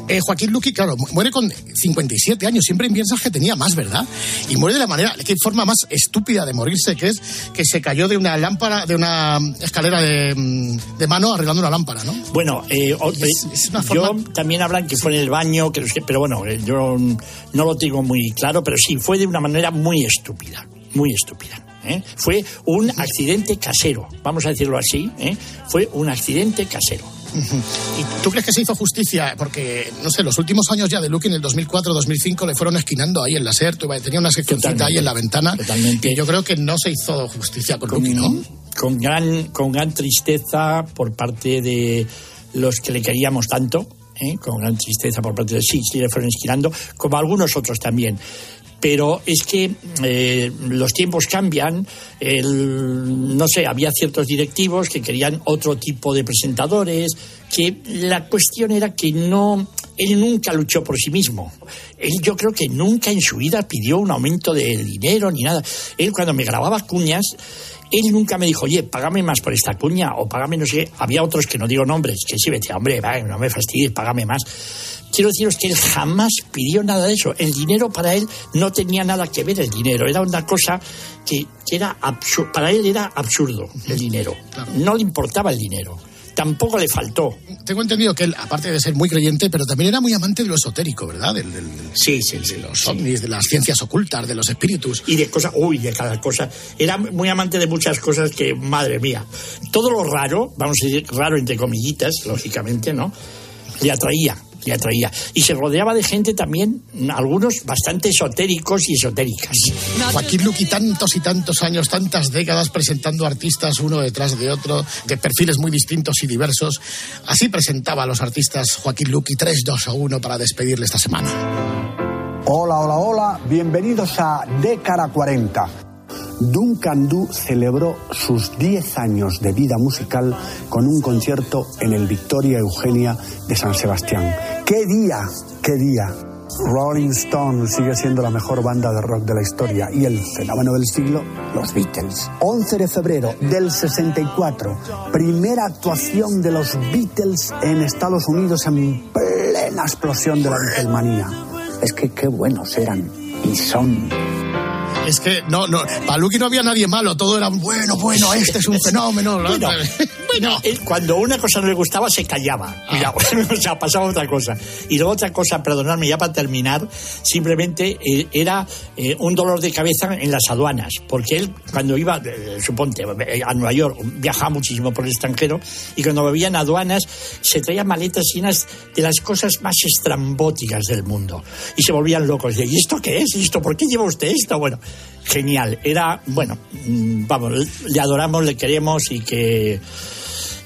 Eh, Joaquín Luqui, claro, mu- muere con 57 años. Siempre piensas que tenía más, ¿verdad? Y muere de la manera, qué forma más estúpida de morirse, que es que se cayó de una lámpara, de una escalera de, mm, de mano arreglando una lámpara, ¿no? Bueno, eh, Es- eh, es una yo forma- también hablan que fue en el baño, que pero bueno, eh, yo mm, no lo tengo muy claro, pero sí, fue de una manera muy estúpida, muy estúpida. ¿eh? Fue un accidente casero, vamos a decirlo así, ¿eh? fue un accidente casero. ¿Y tú crees que se hizo justicia? Porque, no sé, los últimos años ya de Lucky en el 2004-2005 le fueron esquinando ahí en la SER, tenía una seccioncita ahí en la ventana. Totalmente. Y yo creo que no se hizo justicia con Lucky, ¿no? con gran, con gran tristeza por parte de los que le queríamos tanto, ¿eh? con gran tristeza por parte de sí, sí le fueron esquilando, como algunos otros también. Pero es que eh, los tiempos cambian, el- no sé, había ciertos directivos que querían otro tipo de presentadores, que la cuestión era que no, él nunca luchó por sí mismo. Él yo creo que nunca en su vida pidió un aumento de dinero ni nada. Él cuando me grababa cuñas, él nunca me dijo, oye, págame más por esta cuña o págame no sé. Había otros que no digo nombres, que sí decía, hombre, va, no me fastidies, págame más. Quiero deciros que él jamás pidió nada de eso. El dinero para él no tenía nada que ver el dinero. Era una cosa que, que era absurdo. Para él era absurdo el dinero. No le importaba el dinero. Tampoco le faltó. Tengo entendido que él, aparte de ser muy creyente, pero también era muy amante de lo esotérico, ¿verdad? Del, del- Sí, sí, sí. de los ovnis, de las ciencias ocultas, de los espíritus. y de cosas, uy, de cada cosa. Era muy amante de muchas cosas que, madre mía, todo lo raro, vamos a decir raro entre comillitas, lógicamente, ¿no? Le atraía, le atraía. Y se rodeaba de gente también, algunos bastante esotéricos y esotéricas. Joaquín Luqui, tantos y tantos años, tantas décadas presentando artistas uno detrás de otro, de perfiles muy distintos y diversos. Así presentaba a los artistas Joaquín Luqui 3, 2 a 1 para despedirle esta semana. Hola, hola, hola, bienvenidos a Décara 40. Duncan Du celebró sus 10 años de vida musical con un concierto en el Victoria Eugenia de San Sebastián. ¡Qué día! ¡Qué día! Rolling Stone sigue siendo la mejor banda de rock de la historia y el fenómeno del siglo, los Beatles. 11 de febrero del 64, primera actuación de los Beatles en Estados Unidos en plena explosión de la Beatlemanía. Es que qué buenos eran y son. Es que no, no, para Luqui no había nadie malo, todo era bueno, bueno, este es un fenómeno. Bueno, él, cuando una cosa no le gustaba se callaba. Mira, o sea, pasaba otra cosa. Y luego otra cosa, perdonadme ya para terminar, simplemente eh, era eh, un dolor de cabeza en las aduanas, porque él cuando iba, eh, suponte, a Nueva York, viajaba muchísimo por el extranjero, y cuando bebía en aduanas se traía maletas llenas de las cosas más estrambóticas del mundo. Y se volvían locos. De, ¿Y esto qué es? ¿Y esto por qué lleva usted esto? Bueno, genial. Era, bueno, mm, vamos, le adoramos, le queremos y que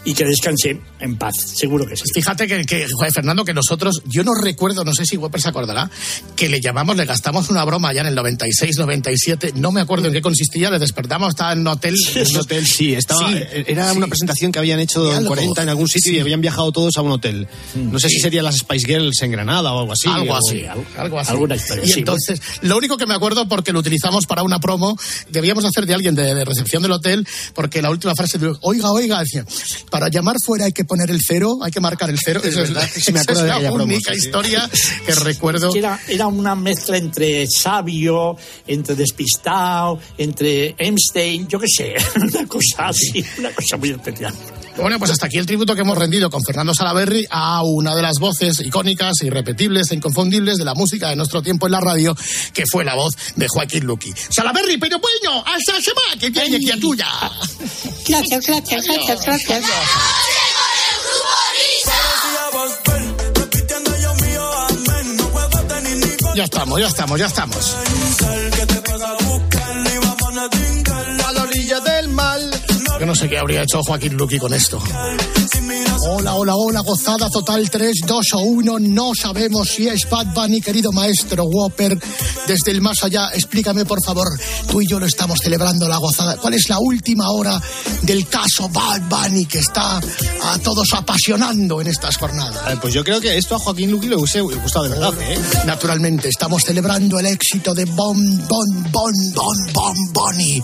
y que descanse en paz, seguro que sí. Fíjate que, que, joder, Fernando, que nosotros, yo no recuerdo, no sé si Webber se acordará, que le llamamos, le gastamos una broma ya en el 96, 97, no me acuerdo en qué consistía, le despertamos, estaba en un hotel. En un hotel, sí, estaba, Sí, era sí. una presentación que habían hecho en Algo. 40 en algún sitio y Sí. habían viajado todos a un hotel. No sé si serían las Spice Girls en Granada o algo así. algo o- así, algo, algo así. Alguna historia, Y sí, entonces, lo único que me acuerdo, porque lo utilizamos para una promo, debíamos hacer de alguien de, de recepción del hotel, porque la última frase de, oiga, oiga, decía, para llamar fuera hay que poner el cero, hay que marcar el cero. Es Esa es, me acuerdo es de la única historia que recuerdo. Era, era una mezcla entre sabio, entre despistado, entre Einstein, yo qué sé, una cosa así, una cosa muy especial. Bueno, pues hasta aquí el tributo que hemos rendido con Fernando Salaberry a una de las voces icónicas, irrepetibles e inconfundibles de la música de nuestro tiempo en la radio, que fue la voz de Joaquín Luqui. Salaberry, pero bueno, hasta la semana que viene, criatura. Gracias, gracias, gracias, gracias. Ya estamos, ya estamos, ya estamos. No sé qué habría hecho Joaquín Luqui con esto. Hola, hola, hola, gozada total 3, 2 o 1. No sabemos si es Bad Bunny, querido maestro Whopper. Desde el más allá, explícame por favor. Tú y yo lo estamos celebrando la gozada. ¿Cuál es la última hora del caso Bad Bunny que está a todos apasionando en estas jornadas? Pues yo creo que esto a Joaquín Luqui le gustado de verdad, ¿eh? Naturalmente, estamos celebrando el éxito de Bon Bon Bon Bon Bon Bunny.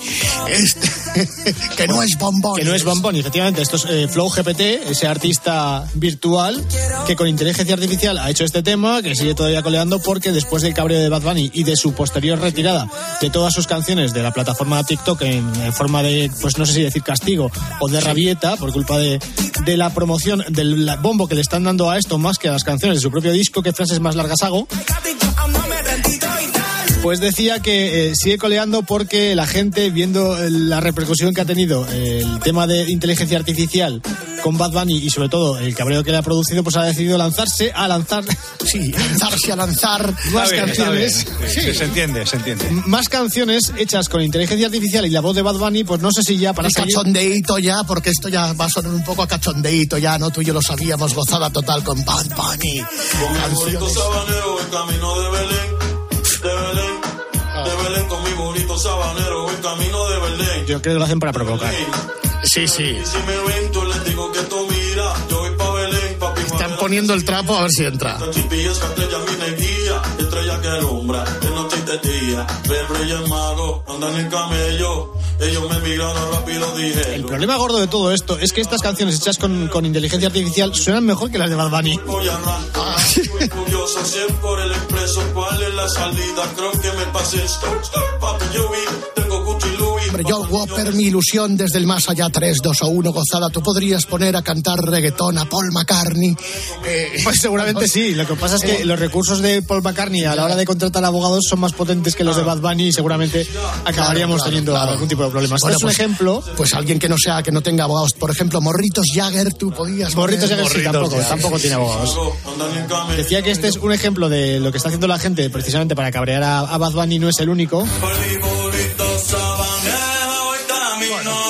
Este, que no es Bon Bunny. Que no es Bon Bunny, efectivamente. Esto es eh, Flow GPT, ese artista virtual que con inteligencia artificial ha hecho este tema, que sigue todavía coleando porque después del cabreo de Bad Bunny y de su posterior retirada de todas sus canciones de la plataforma TikTok en, forma de, pues no sé si decir castigo o de rabieta por culpa de, de la promoción del bombo que le están dando a esto más que a las canciones de su propio disco, que frases más largas hago. Pues decía que eh, sigue coleando porque la gente, viendo eh, la repercusión que ha tenido eh, el tema de inteligencia artificial con Bad Bunny y sobre todo el cabreo que le ha producido, pues ha decidido lanzarse a lanzar, sí, lanzarse a lanzar más bien, canciones. bien. Sí, Se entiende, se entiende. Más canciones hechas con inteligencia artificial y la voz de Bad Bunny, pues no sé si ya para Y seguir- cachondeíto ya, porque esto ya va a sonar un poco a cachondeíto ya, ¿no? Tú y yo lo sabíamos, gozada total con Bad Bunny. Canciones. sabanero, en camino de Belén, camino de Belén. Yo creo que lo hacen para provocar. Sí, sí. Y si me ven, yo les digo que tú mira, yo voy pa' Belén, papi, Están poniendo el trapo a ver si entra. Chipillas que estrella mi neguía, estrella que alumbra, de noche y de día. Ven Reyes Magos, andan en camello, ellos me miraron rápido, dije. El problema gordo de todo esto es que estas canciones hechas con, con inteligencia artificial suenan mejor que las de Bad Bunny. Voy a arrancar, estoy curioso, si es por el expreso, ¿cuál es la salida? Creo que me pasé stop, stop, papi, yo vi, tengo Gucci Louis. Hombre, Joel Whopper, mi ilusión desde el más allá 3, 2 o 1, gozada. Tú podrías poner a cantar reggaetón a Paul McCartney. Eh, Pues seguramente sí. Lo que pasa es que los recursos de Paul McCartney a la hora de contratar abogados son más potentes que los de Bad Bunny y seguramente acabaríamos Claro, teniendo claro. algún tipo de problemas. Bueno, Este es pues- un ejemplo. Pues alguien que no sea, que no tenga abogados. Por ejemplo, Morritos Jagger, tú podías. Morritos Jagger sí, tampoco, tampoco tiene abogados. Decía que este es un ejemplo de lo que está haciendo la gente precisamente para cabrear a, a Bad Bunny, no es el único.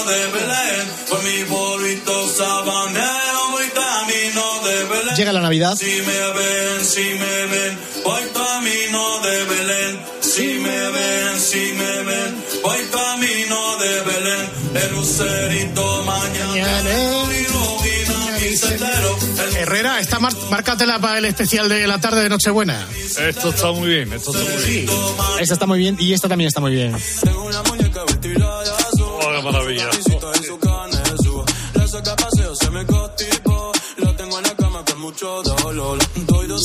De Belén. Por mi polito sabanero, voy camino de Belén. Llega la Navidad. Si me ven, si me ven, voy camino de Belén. Si me ven, si me ven, voy camino de Belén. El lucerito mañana, Herrera, esta mar márcatela para el especial de la tarde de Nochebuena. Esto está muy bien, esto está muy bien. Esta está muy bien y esta también está muy bien. Maravilla.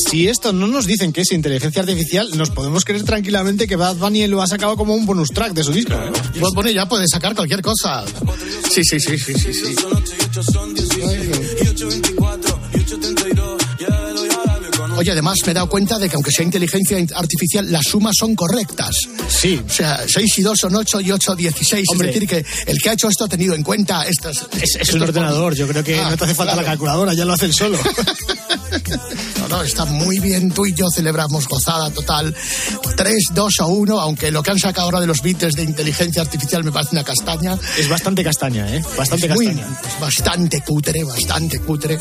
Si esto no nos dicen que es inteligencia artificial, nos podemos creer tranquilamente que Bad Bunny lo ha sacado como un bonus track de su disco. Pues bueno, ya puede sacar cualquier cosa. Sí, sí, sí, sí, sí. sí. Oye, además me he dado cuenta de que aunque sea inteligencia artificial, las sumas son correctas. Sí. O sea, 6 y 2 son 8 y 8, 16. Hombre. Es decir, que el que ha hecho esto ha tenido en cuenta estas... Es, es un ordenador, yo creo que Ah, no te hace falta claro. la calculadora, ya lo hace el solo. No, no, está muy bien. Tú y yo celebramos gozada total. 3, 2 o 1, aunque lo que han sacado ahora de los bits de inteligencia artificial me parece una castaña. Es bastante castaña, ¿eh? Bastante Es muy- castaña. bastante cutre, bastante cutre.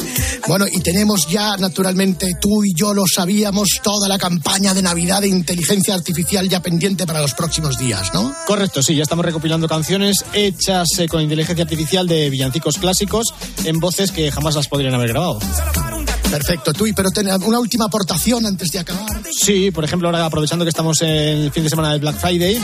Bueno, y tenemos ya, naturalmente, tú y yo lo sabíamos, toda la campaña de Navidad de inteligencia artificial ya pendiente para los próximos días, ¿no? Correcto, sí, ya estamos recopilando canciones hechas eh, con inteligencia artificial de villancicos clásicos en voces que jamás las podrían haber grabado. Perfecto, tú, y pero ten una última aportación antes de acabar. Sí, por ejemplo, ahora aprovechando que estamos en el fin de semana del Black Friday.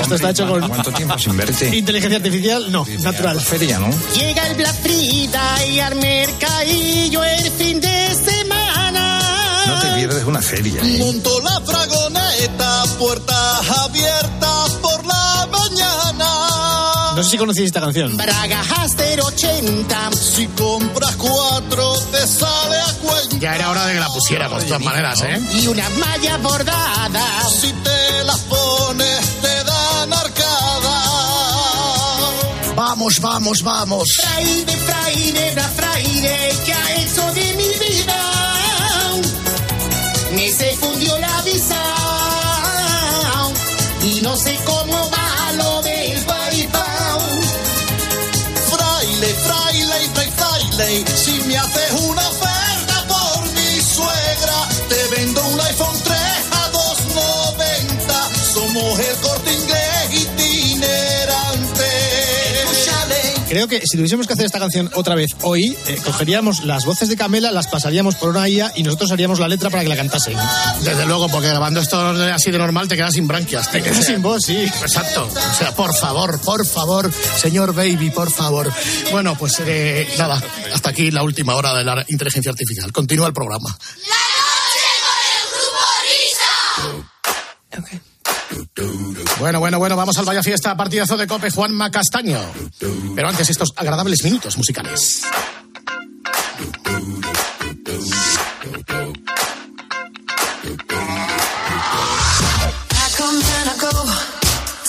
Esto está hecho con ¿Cuánto tiempo sin verte? inteligencia artificial, no, natural. Feria, ¿no? Llega el Black Friday al mercadillo el fin de semana. No te pierdes una feria. ¿eh? Monto la fragoneta, puertas abiertas por la mañana. No sé si conocéis esta canción. Bragas Aster 80. Si compras cuatro, te sale a cuenta. Ya era hora de que la pusiéramos, de todas maneras, ¿eh? Y una malla bordada. Si te las pones, Vamos, vamos, vamos. Friday, Friday, Black Friday, que ha hecho de mi vida. Me se fundió la visa. Y no sé cómo va lo del PayPal. Fraile, fraile, fraile, fraile, si me haces una oferta por mi suegra, te vendo un iPhone 3 a 290. Somos el Creo que si tuviésemos que hacer esta canción otra vez hoy, eh, cogeríamos las voces de Camela, las pasaríamos por una IA y nosotros haríamos la letra para que la cantasen. Desde luego, porque grabando esto así de normal te quedas sin branquias. Te quedas sin voz, sí. Exacto. O sea, por favor, por favor, señor Baby, por favor. Bueno, pues eh, nada, hasta aquí la última hora de la inteligencia artificial. Continúa el programa. Bueno, bueno, bueno, vamos al Vaya Fiesta, partidazo de Cope, Juanma Castaño. Pero antes estos agradables minutos musicales.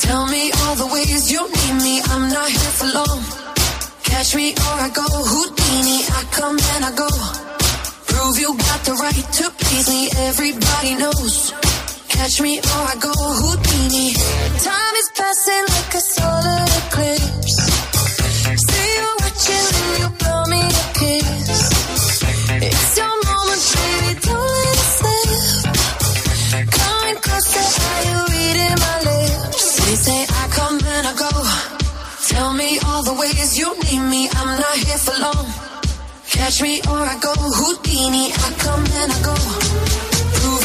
Tell me all the ways you need me. I'm not here for long. Catch me or I go Houdini. I come and I go. Prove you got the right to please me. Everybody knows. Catch me or I go Houdini. Time is passing like a solar eclipse. See you watching and you blow me a kiss. It's your moment, baby. Don't let it slip. Coming closer, are you reading my lips? They say I come and I go. Tell me all the ways you need me. I'm not here for long. Catch me or I go Houdini. I come and I go. Prove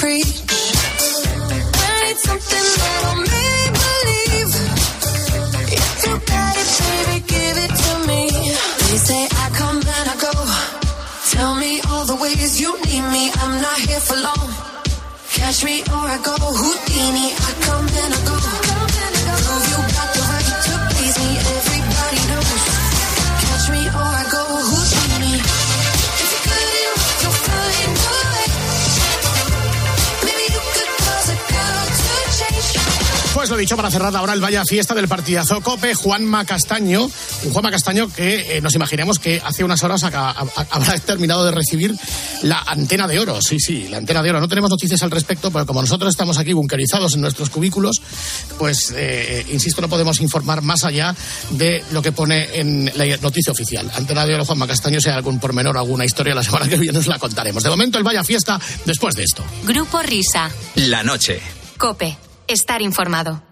preach? Something that'll make believe. If you got it, baby, give it to me. They say I come and I go. Tell me all the ways you need me. I'm not here for long. Catch me or I go Houdini. I come and I go. Prove you lo dicho, para cerrar ahora el Vaya Fiesta del partidazo Cope, Juanma Castaño, un Juanma Castaño que eh, nos imaginemos que hace unas horas acá- a- a- habrá terminado de recibir la antena de oro. Sí, sí, la antena de oro. No tenemos noticias al respecto, pero como nosotros estamos aquí bunkerizados en nuestros cubículos, pues, eh, insisto, no podemos informar más allá de lo que pone en la noticia oficial. Antena de oro, Juanma Castaño, si hay algún pormenor, alguna historia, la semana que viene os la contaremos. De momento, el Vaya Fiesta después de esto. Grupo Risa. La noche. Cope. Estar informado.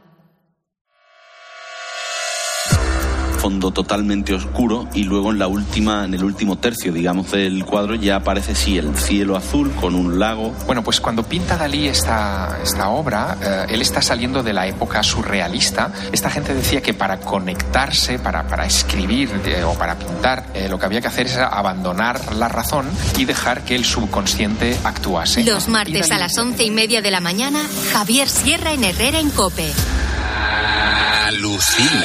Fondo totalmente oscuro y luego en la última en el último tercio digamos del cuadro ya aparece sí el cielo azul con un lago Bueno, pues cuando pinta Dalí esta, esta obra, eh, él está saliendo de la época surrealista. Esta gente decía que para conectarse, para, para escribir eh, o para pintar, eh, lo que había que hacer era abandonar la razón y dejar que el subconsciente actuase. Los martes Dalí- a las once y media de la mañana, Javier Sierra en Herrera en Cope. Alucina.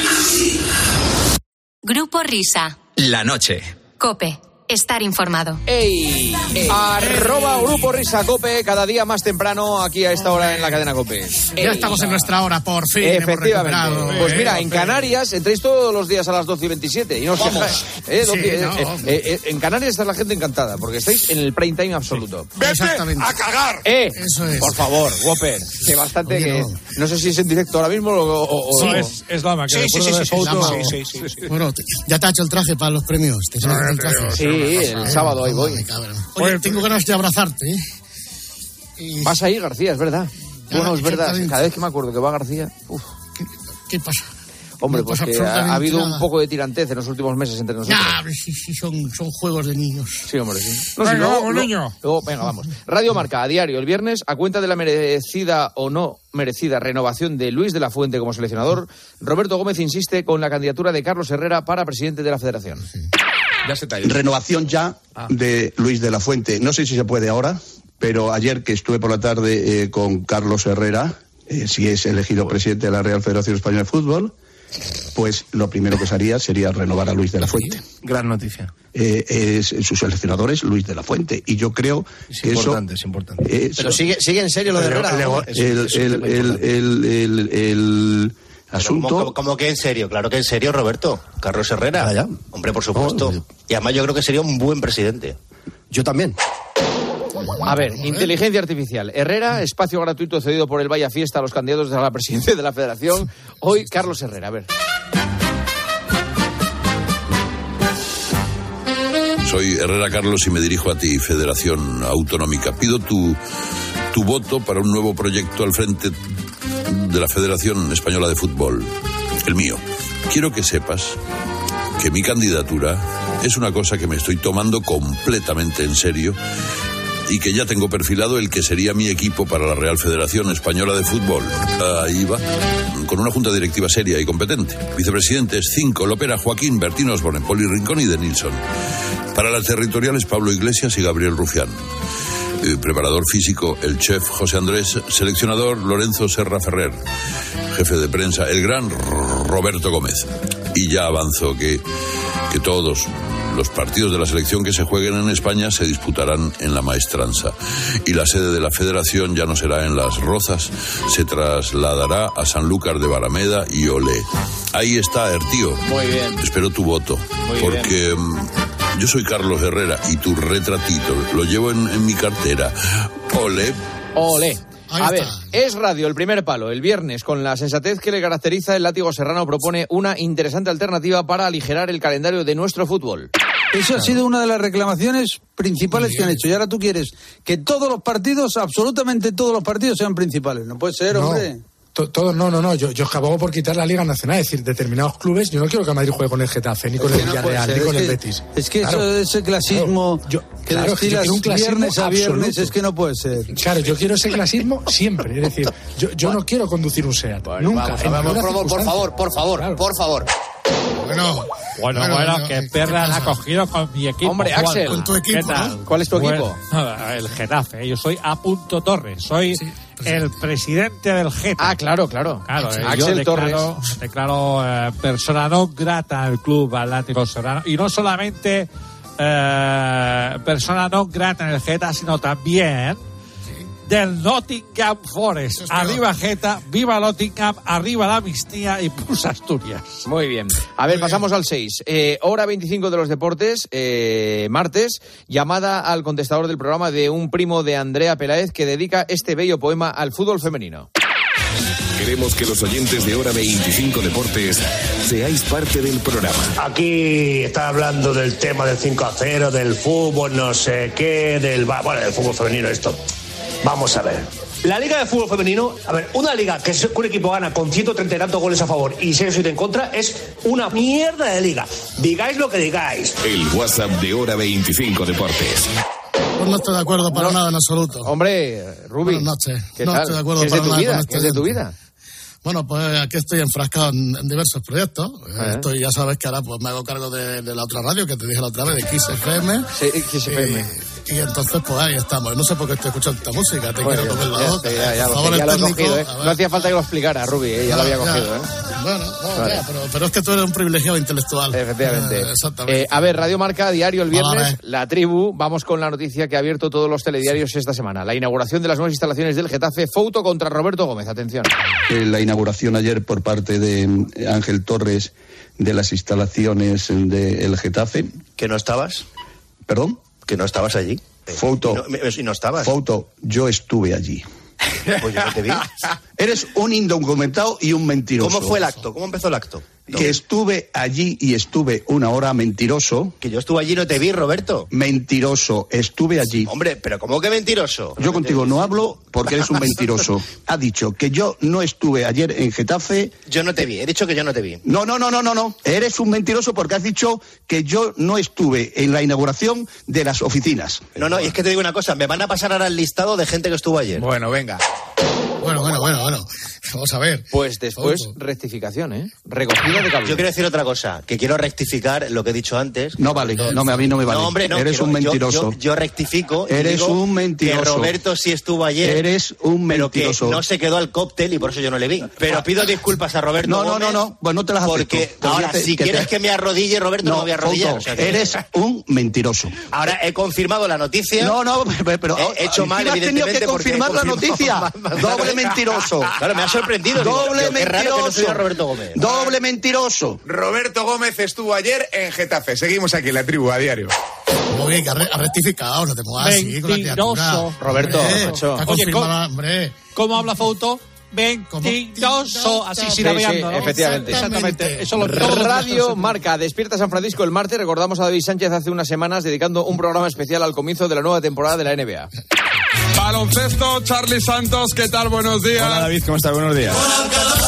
Grupo Risa. La noche. Cope. Estar informado. ¡Ey! Arroba Grupo Risa Cope, cada día más temprano aquí a esta hora en la cadena Cope. Ya estamos en nuestra hora, por fin. hemos Efectivamente. recuperado, Pues mira, en. Canarias entréis todos los días a las 12 y 27 y no os quejáis. ¿eh? Sí, no. eh, eh, en Canarias está la gente encantada porque estáis en el prime time absoluto. Exactamente. a cagar! ¡Eh! Eso es. Por favor, Whopper, que bastante Oye, que... no. No. sé si es en directo ahora mismo o... o- Sí, es- es Lama, que Sí, sí, sí, sí, sí, Sí, sí, sí, sí. Bueno, te- ya te ha hecho el traje para los premios. Te el traje. Sí, el sábado ahí voy. Oye, tengo ganas de abrazarte. ¿eh? Y- Vas ahí, García, es verdad. Ya, Bueno, es verdad. Cada vez que me acuerdo que va García... uf. ¿Qué pasa? Hombre, No pues pasa que ha, habido un poco de tirantez en los últimos meses entre nosotros. Nah, sí, sí, son, son juegos de niños. Sí, hombre, sí. Venga, si luego- vamos, niño. luego, venga, vamos. Radio Marca, a diario, el viernes, a cuenta de la merecida o no merecida renovación de Luis de la Fuente como seleccionador, Roberto Gómez insiste con la candidatura de Carlos Herrera para presidente de la federación. Ya se. Renovación ya de Luis de la Fuente. No sé si se puede ahora, pero ayer que estuve por la tarde eh, con Carlos Herrera, eh, si es elegido presidente de la Real Federación Española de Fútbol, pues lo primero que se haría sería renovar a Luis de la Fuente. Gran noticia. Eh, es, su seleccionador es Luis de la Fuente y yo creo Es que importante, eso es importante. eso- Pero sigue, sigue en serio lo de Herrera. luego ¿no? el, el, el, el, el- el asunto ¿Cómo, cómo que en serio? Claro que en serio, Roberto. Carlos Herrera. Hombre, por supuesto. Y además yo creo que sería un buen presidente. Yo también. A ver, inteligencia artificial. Herrera, espacio gratuito cedido por el Vaya Fiesta a los candidatos a la presidencia de la federación. Hoy, Carlos Herrera. A ver. Soy Herrera Carlos y me dirijo a ti, Federación Autonómica. Pido tu, tu voto para un nuevo proyecto al frente de la Federación Española de Fútbol, el mío. Quiero que sepas que mi candidatura es una cosa que me estoy tomando completamente en serio y que ya tengo perfilado el que sería mi equipo para la Real Federación Española de Fútbol. Ahí va, con una junta directiva seria y competente. Vicepresidentes 5, Lopera, Joaquín, Bertín Osborne, Poli Rincón y De Nilsson. Para las territoriales, Pablo Iglesias y Gabriel Rufián. Eh, preparador físico, el chef José Andrés, seleccionador Lorenzo Serra Ferrer, jefe de prensa, el gran Roberto Gómez. Y ya avanzo que, que todos Los partidos de la selección que se jueguen en España se disputarán en la Maestranza. Y la sede de la federación ya no será en Las Rozas, se trasladará a Sanlúcar de Barameda y Olé. Ahí está, Ertío. Muy bien. Espero tu voto. Muy porque mm, yo soy Carlos Herrera y tu retratito lo llevo en, en mi cartera. Ole. Ahí A ver, es radio el primer palo. El viernes, con la sensatez que le caracteriza, el látigo serrano propone una interesante alternativa para aligerar el calendario de nuestro fútbol. Eso ha sido una de las reclamaciones principales que han hecho. Y ahora tú quieres que todos los partidos, absolutamente todos los partidos, sean principales. No puede ser, No. hombre. To- Todo, no, no, no. Yo, yo abogo por quitar la Liga Nacional. Es decir, determinados clubes. Yo no quiero que Madrid juegue con el Getafe, ni con Es el que no Villarreal, ni con es el que- Betis. Es que Claro. eso, ese clasismo Claro, yo- que claro, que yo destilas quiero un clasismo viernes a viernes absoluto. es que no puede ser. Claro, yo quiero ese clasismo siempre. Es decir, yo, yo no quiero conducir un SEAT. nunca. vamos, en vamos, ninguna por favor, por favor, por favor, por favor. Bueno, Bueno, bueno, que perra la ha cogido con mi equipo. Hombre, Juan. Axel. Con tu equipo, ¿Qué tal? ¿no? ¿Cuál es tu Bueno, equipo? el Getafe. Yo soy A. Torres. Soy el presidente del Getafe. Ah, claro, claro. Claro, eh, yo Axel declaro, Torres. declaro eh, persona non grata al club Atlético Serrano. Y no solamente eh, persona non grata en el Geta, sino también del Nottingham Forest. Arriba Geta, viva Nottingham, arriba la amnistía y pusa Asturias. Muy bien. A ver, pasamos al 6. Eh, hora 25 de los deportes, eh, martes, llamada al contestador del programa de un primo de Andrea Peláez que dedica este bello poema al fútbol femenino. Queremos que los oyentes de Hora 25 Deportes seáis parte del programa. Aquí está hablando del tema del 5 a 0, del fútbol, no sé qué, del. Bueno, del fútbol femenino, esto. Vamos a ver. La liga de fútbol femenino, a ver, una liga que un equipo gana con 130 y tantos goles a favor y 6 en contra es una mierda de liga. Digáis lo que digáis. El WhatsApp de Hora 25 Deportes. Pues no estoy de acuerdo para nada en absoluto. Hombre, Rubi. Buenas noches. ¿Qué no tal? estoy de acuerdo ¿Qué es de para tu nada vida? con este ¿Qué es de tu oyente. vida? Bueno, pues aquí estoy enfrascado en, en diversos proyectos. Ah. Estoy, ya sabes que ahora pues me hago cargo de, de la otra radio que te dije la otra vez, de Kiss FM. Sí, Kiss FM. Y, y entonces, pues ahí estamos. No sé por qué estoy escuchando esta música. Te Bueno, quiero ya, la boca. ya, ya, ya Por lo- favor, ya el lo he cogido, ¿eh? No hacía falta que lo explicara, Rubi, ¿eh? ya lo había Ya, cogido. ¿eh? Bueno, no, Vale. ya, pero, pero es que tú eres un privilegiado intelectual. Efectivamente. Eh, exactamente. Eh, a ver, Radio Marca, diario el viernes, Vale. la tribu. Vamos con la noticia que ha abierto todos los telediarios esta semana. La inauguración de las nuevas instalaciones del Getafe. Foto contra Roberto Gómez. Atención. Eh, la inauguración ayer por parte de eh, Ángel Torres de las instalaciones del Getafe. ¿Que no estabas? ¿Perdón? ¿Que no estabas allí? Foto. Y no, me- y no estabas. Foto, yo estuve allí. Pues yo no te vi. Eres un indocumentado y un mentiroso. ¿Cómo fue el acto? ¿Cómo empezó el acto? Que estuve allí y estuve una hora mentiroso. Que yo estuve allí y no te vi, Roberto. Mentiroso, estuve allí. Hombre, pero ¿cómo que mentiroso? Yo contigo no hablo porque eres un mentiroso. Ha dicho que yo no estuve ayer en Getafe. Yo no te vi, he dicho que yo no te vi. No, no, no, no, no, no. Eres un mentiroso porque has dicho que yo no estuve en la inauguración de las oficinas. No, no, y es que te digo una cosa, me van a pasar ahora el listado de gente que estuvo ayer. Bueno, venga. Bueno, bueno, bueno, bueno. Vamos a ver. Pues después, rectificación, ¿eh? Recogida de cable. Yo quiero decir otra cosa, que quiero rectificar lo que he dicho antes. No vale, no, me- a mí no me vale. No, hombre, no. Eres quiero- un yo- mentiroso. Yo, yo rectifico. y Eres digo un mentiroso. Que Roberto sí estuvo ayer. Eres un pero que mentiroso. no se quedó al cóctel y por eso yo no le vi. Pero pido disculpas a Roberto. No, no, Gómez, no, no. Pues no te las acepto. Porque Porque ahora, te- si que te- quieres que me arrodille, Roberto, no, me voy a arrodillar. Fouto, o sea que- Eres un mentiroso. Ahora he confirmado la noticia. No, no, pero, pero he hecho mal, has tenido evidentemente, que confirmar la noticia. Doble mentiroso. Claro, me ha sorprendido. Doble no mentiroso. Roberto Gómez. Doble mentiroso. Roberto Gómez estuvo ayer en Getafe. Seguimos aquí en la tribu a diario. Muy bien, que ha re- ha rectificado, no te pongas así con la criatura. Mentiroso. Roberto, Hombre, macho. está Oye, confirmado, hombre. ¿Cómo habla Fouto? Mentiroso. Así Sí, sí, ¿no? efectivamente. Exactamente. Eso lo Radio. Marca, despierta San Francisco el martes. Recordamos a David Sánchez hace unas semanas dedicando un programa especial al comienzo de la nueva temporada de la NBA. Baloncesto, Charlie Santos, ¿qué tal? Buenos días. Hola David, ¿cómo estás? Buenos días.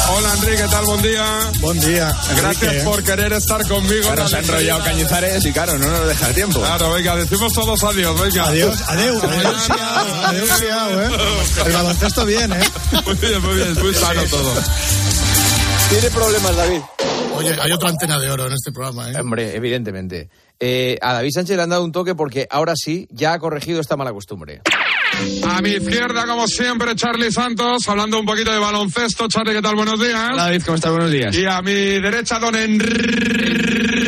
Hola Enrique, ¿qué tal? Buen día. Buen día. Gracias por querer estar conmigo. Claro, se ha enrollado Cañizares y claro, no nos deja tiempo. Claro, venga, decimos todos adiós, venga. Adiós, adiós, adiós, adiós, adiós, ¿eh? El baloncesto bien, ¿eh? Muy bien, muy bien, muy sano todo. Tiene problemas, David. Oye, hay otra antena de oro en este programa, ¿eh? Hombre, evidentemente. Eh, a David Sánchez le han dado un toque porque ahora sí ya ha corregido esta mala costumbre. A mi izquierda, como siempre, Charlie Santos, hablando un poquito de baloncesto. Charlie, ¿qué tal? Buenos días. Hola David, ¿cómo estás? Buenos días. Y a mi derecha, don Enrique.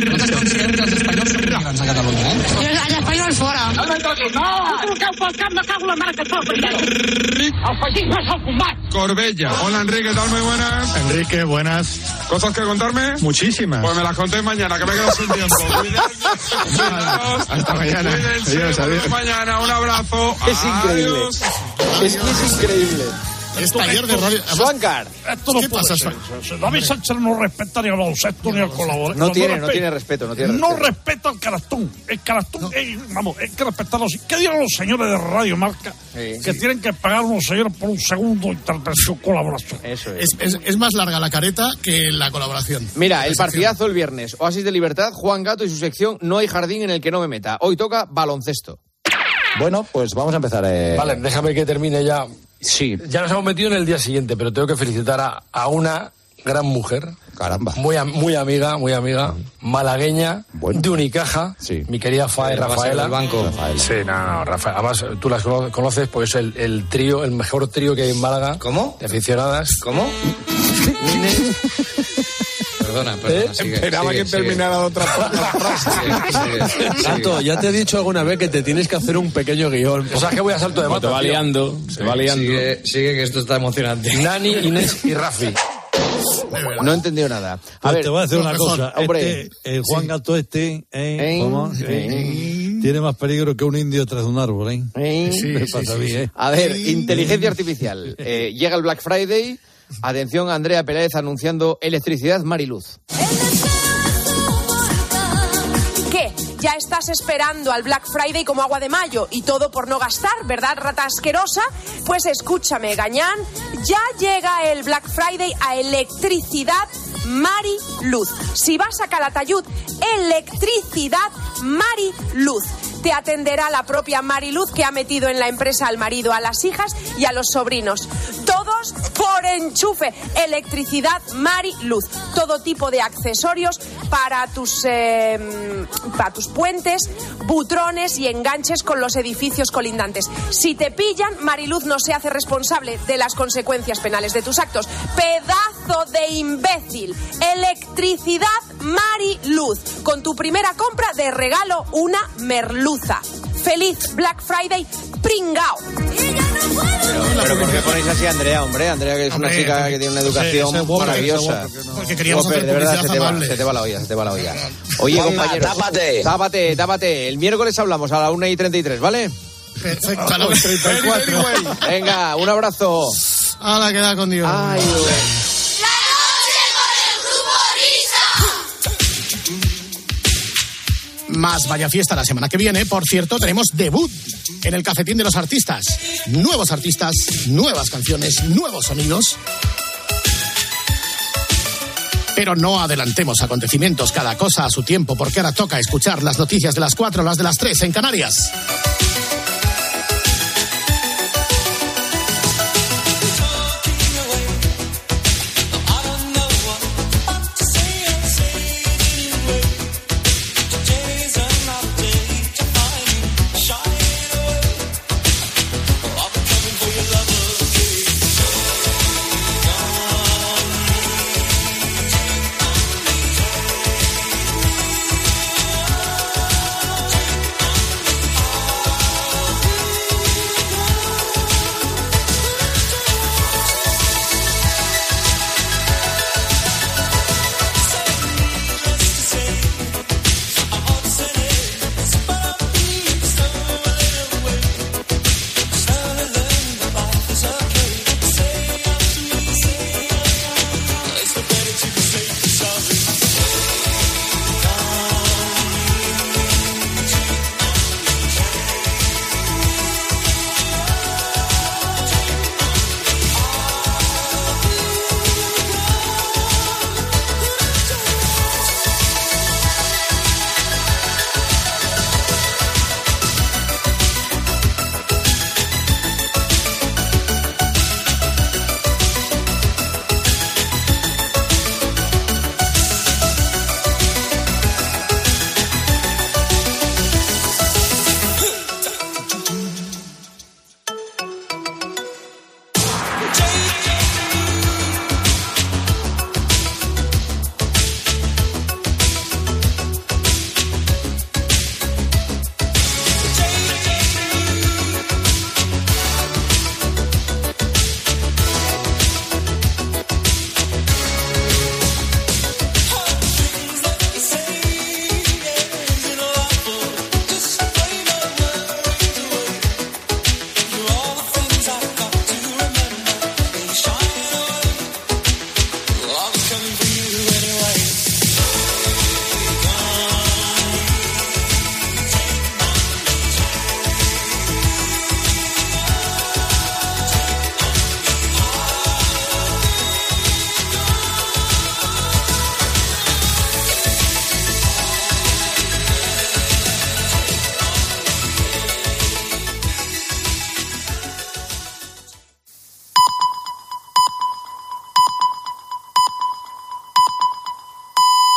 Catalans a Catalunya, eh? Els espanyols fora. No me toquis, no! Busqueu pel camp, me cago en la mare que et fa el feixisme és el combat. Corbella. Hola Enrique, ¿qué tal? Muy buenas. Enrique, buenas. ¿Cosas que contarme? Muchísimas. Pues me las contéis mañana, que me quedo sin tiempo. Cuidaos. Hasta mañana. Cuídense, Adiós, adiós. hasta mañana. Un abrazo. Es increíble. Adiós. Es que es increíble. Es taller de radio. Suancar. Esto no ¿Qué puede pasa, ser. David Sánchez no respeta ni al baloncesto ni al colaborador. No tiene, no tiene respeto, no tiene No respeta al carastún. El carastún, eh, vamos, hay que respetarlo. así. ¿Qué dirán los señores de Radio Marca Sí. que tienen que pagar a unos señores por un segundo intervención colaboración? Eso es. Es, es- es más larga la careta que la colaboración. Mira, el La sección. partidazo el viernes. Oasis de Libertad, Juan Gato y su sección No hay jardín en el que no me meta. Hoy toca baloncesto. Bueno, pues vamos a empezar. eh, Vale, déjame que termine ya. Sí. Ya nos hemos metido en el día siguiente, pero tengo que felicitar a, a una gran mujer. Caramba. Muy, muy amiga, muy amiga, malagueña, de Unicaja, mi querida Fae Rafaela. del banco. Rafaela. Sí, no, no, Rafael. Además, tú las cono- conoces porque es el, el trío, el mejor trío que hay en Málaga. ¿Cómo? De aficionadas. ¿Cómo? Perdona, perdona, sigue, Esperaba sigue, que sigue. terminara otra frase. Santo, ya te he dicho alguna vez que te tienes que hacer un pequeño guion. O sea, que voy a salto de mata. Te va liando, te va liando. Sigue, sigue, que esto está emocionante. Nani, Inés y Rafi. No he entendido nada. A Pues ver, te voy a decir una profesor, cosa. Hombre, Este, el Juan Gato este, eh, Eh, ¿cómo? eh, Eh, tiene más peligro que un indio tras un árbol, ¿eh? Eh, pasa a mí, ¿eh? A ver, inteligencia artificial. Eh, llega el Black Friday. Atención, Andrea Pérez anunciando electricidad Mariluz. ¿Qué? Ya estás esperando al Black Friday como agua de mayo y todo por no gastar, ¿verdad, rata asquerosa? Pues escúchame, Gañán, ya llega el Black Friday a electricidad Mari Luz. Si vas a Calatayud, electricidad Mari Luz. Te atenderá la propia Mari Luz que ha metido en la empresa al marido, a las hijas y a los sobrinos. Todos por enchufe. Electricidad Mari Luz. Todo tipo de accesorios para tus, eh, para tus puentes, butrones y enganches con los edificios colindantes. Si te pillan, Mariluz no se hace responsable de las consecuencias penales de tus actos. Pedazo de imbécil. Electricidad Mariluz. Con tu primera compra de regalo una merluza. Feliz Black Friday, pringao. Pero ¿por qué ponéis así a Andrea, hombre? Andrea, que es una chica que tiene una educación ese Whopper, maravillosa. Porque queríamos Whopper, hacer de verdad, se te, va, amable. se te va la olla, se te va la olla. Oye, Juanma, compañeros. tápate. Tápate, tápate. El miércoles hablamos a la 1 y 33, ¿vale? Perfecto, a la 34. Venga, un abrazo. Ahora queda con Dios. Ay, Más vaya fiesta la semana que viene. Por cierto, tenemos debut en el Cafetín de los Artistas. Nuevos artistas, nuevas canciones, nuevos sonidos. Pero no adelantemos acontecimientos, cada cosa a su tiempo, porque ahora toca escuchar las noticias de las 4 las de las 3 en Canarias.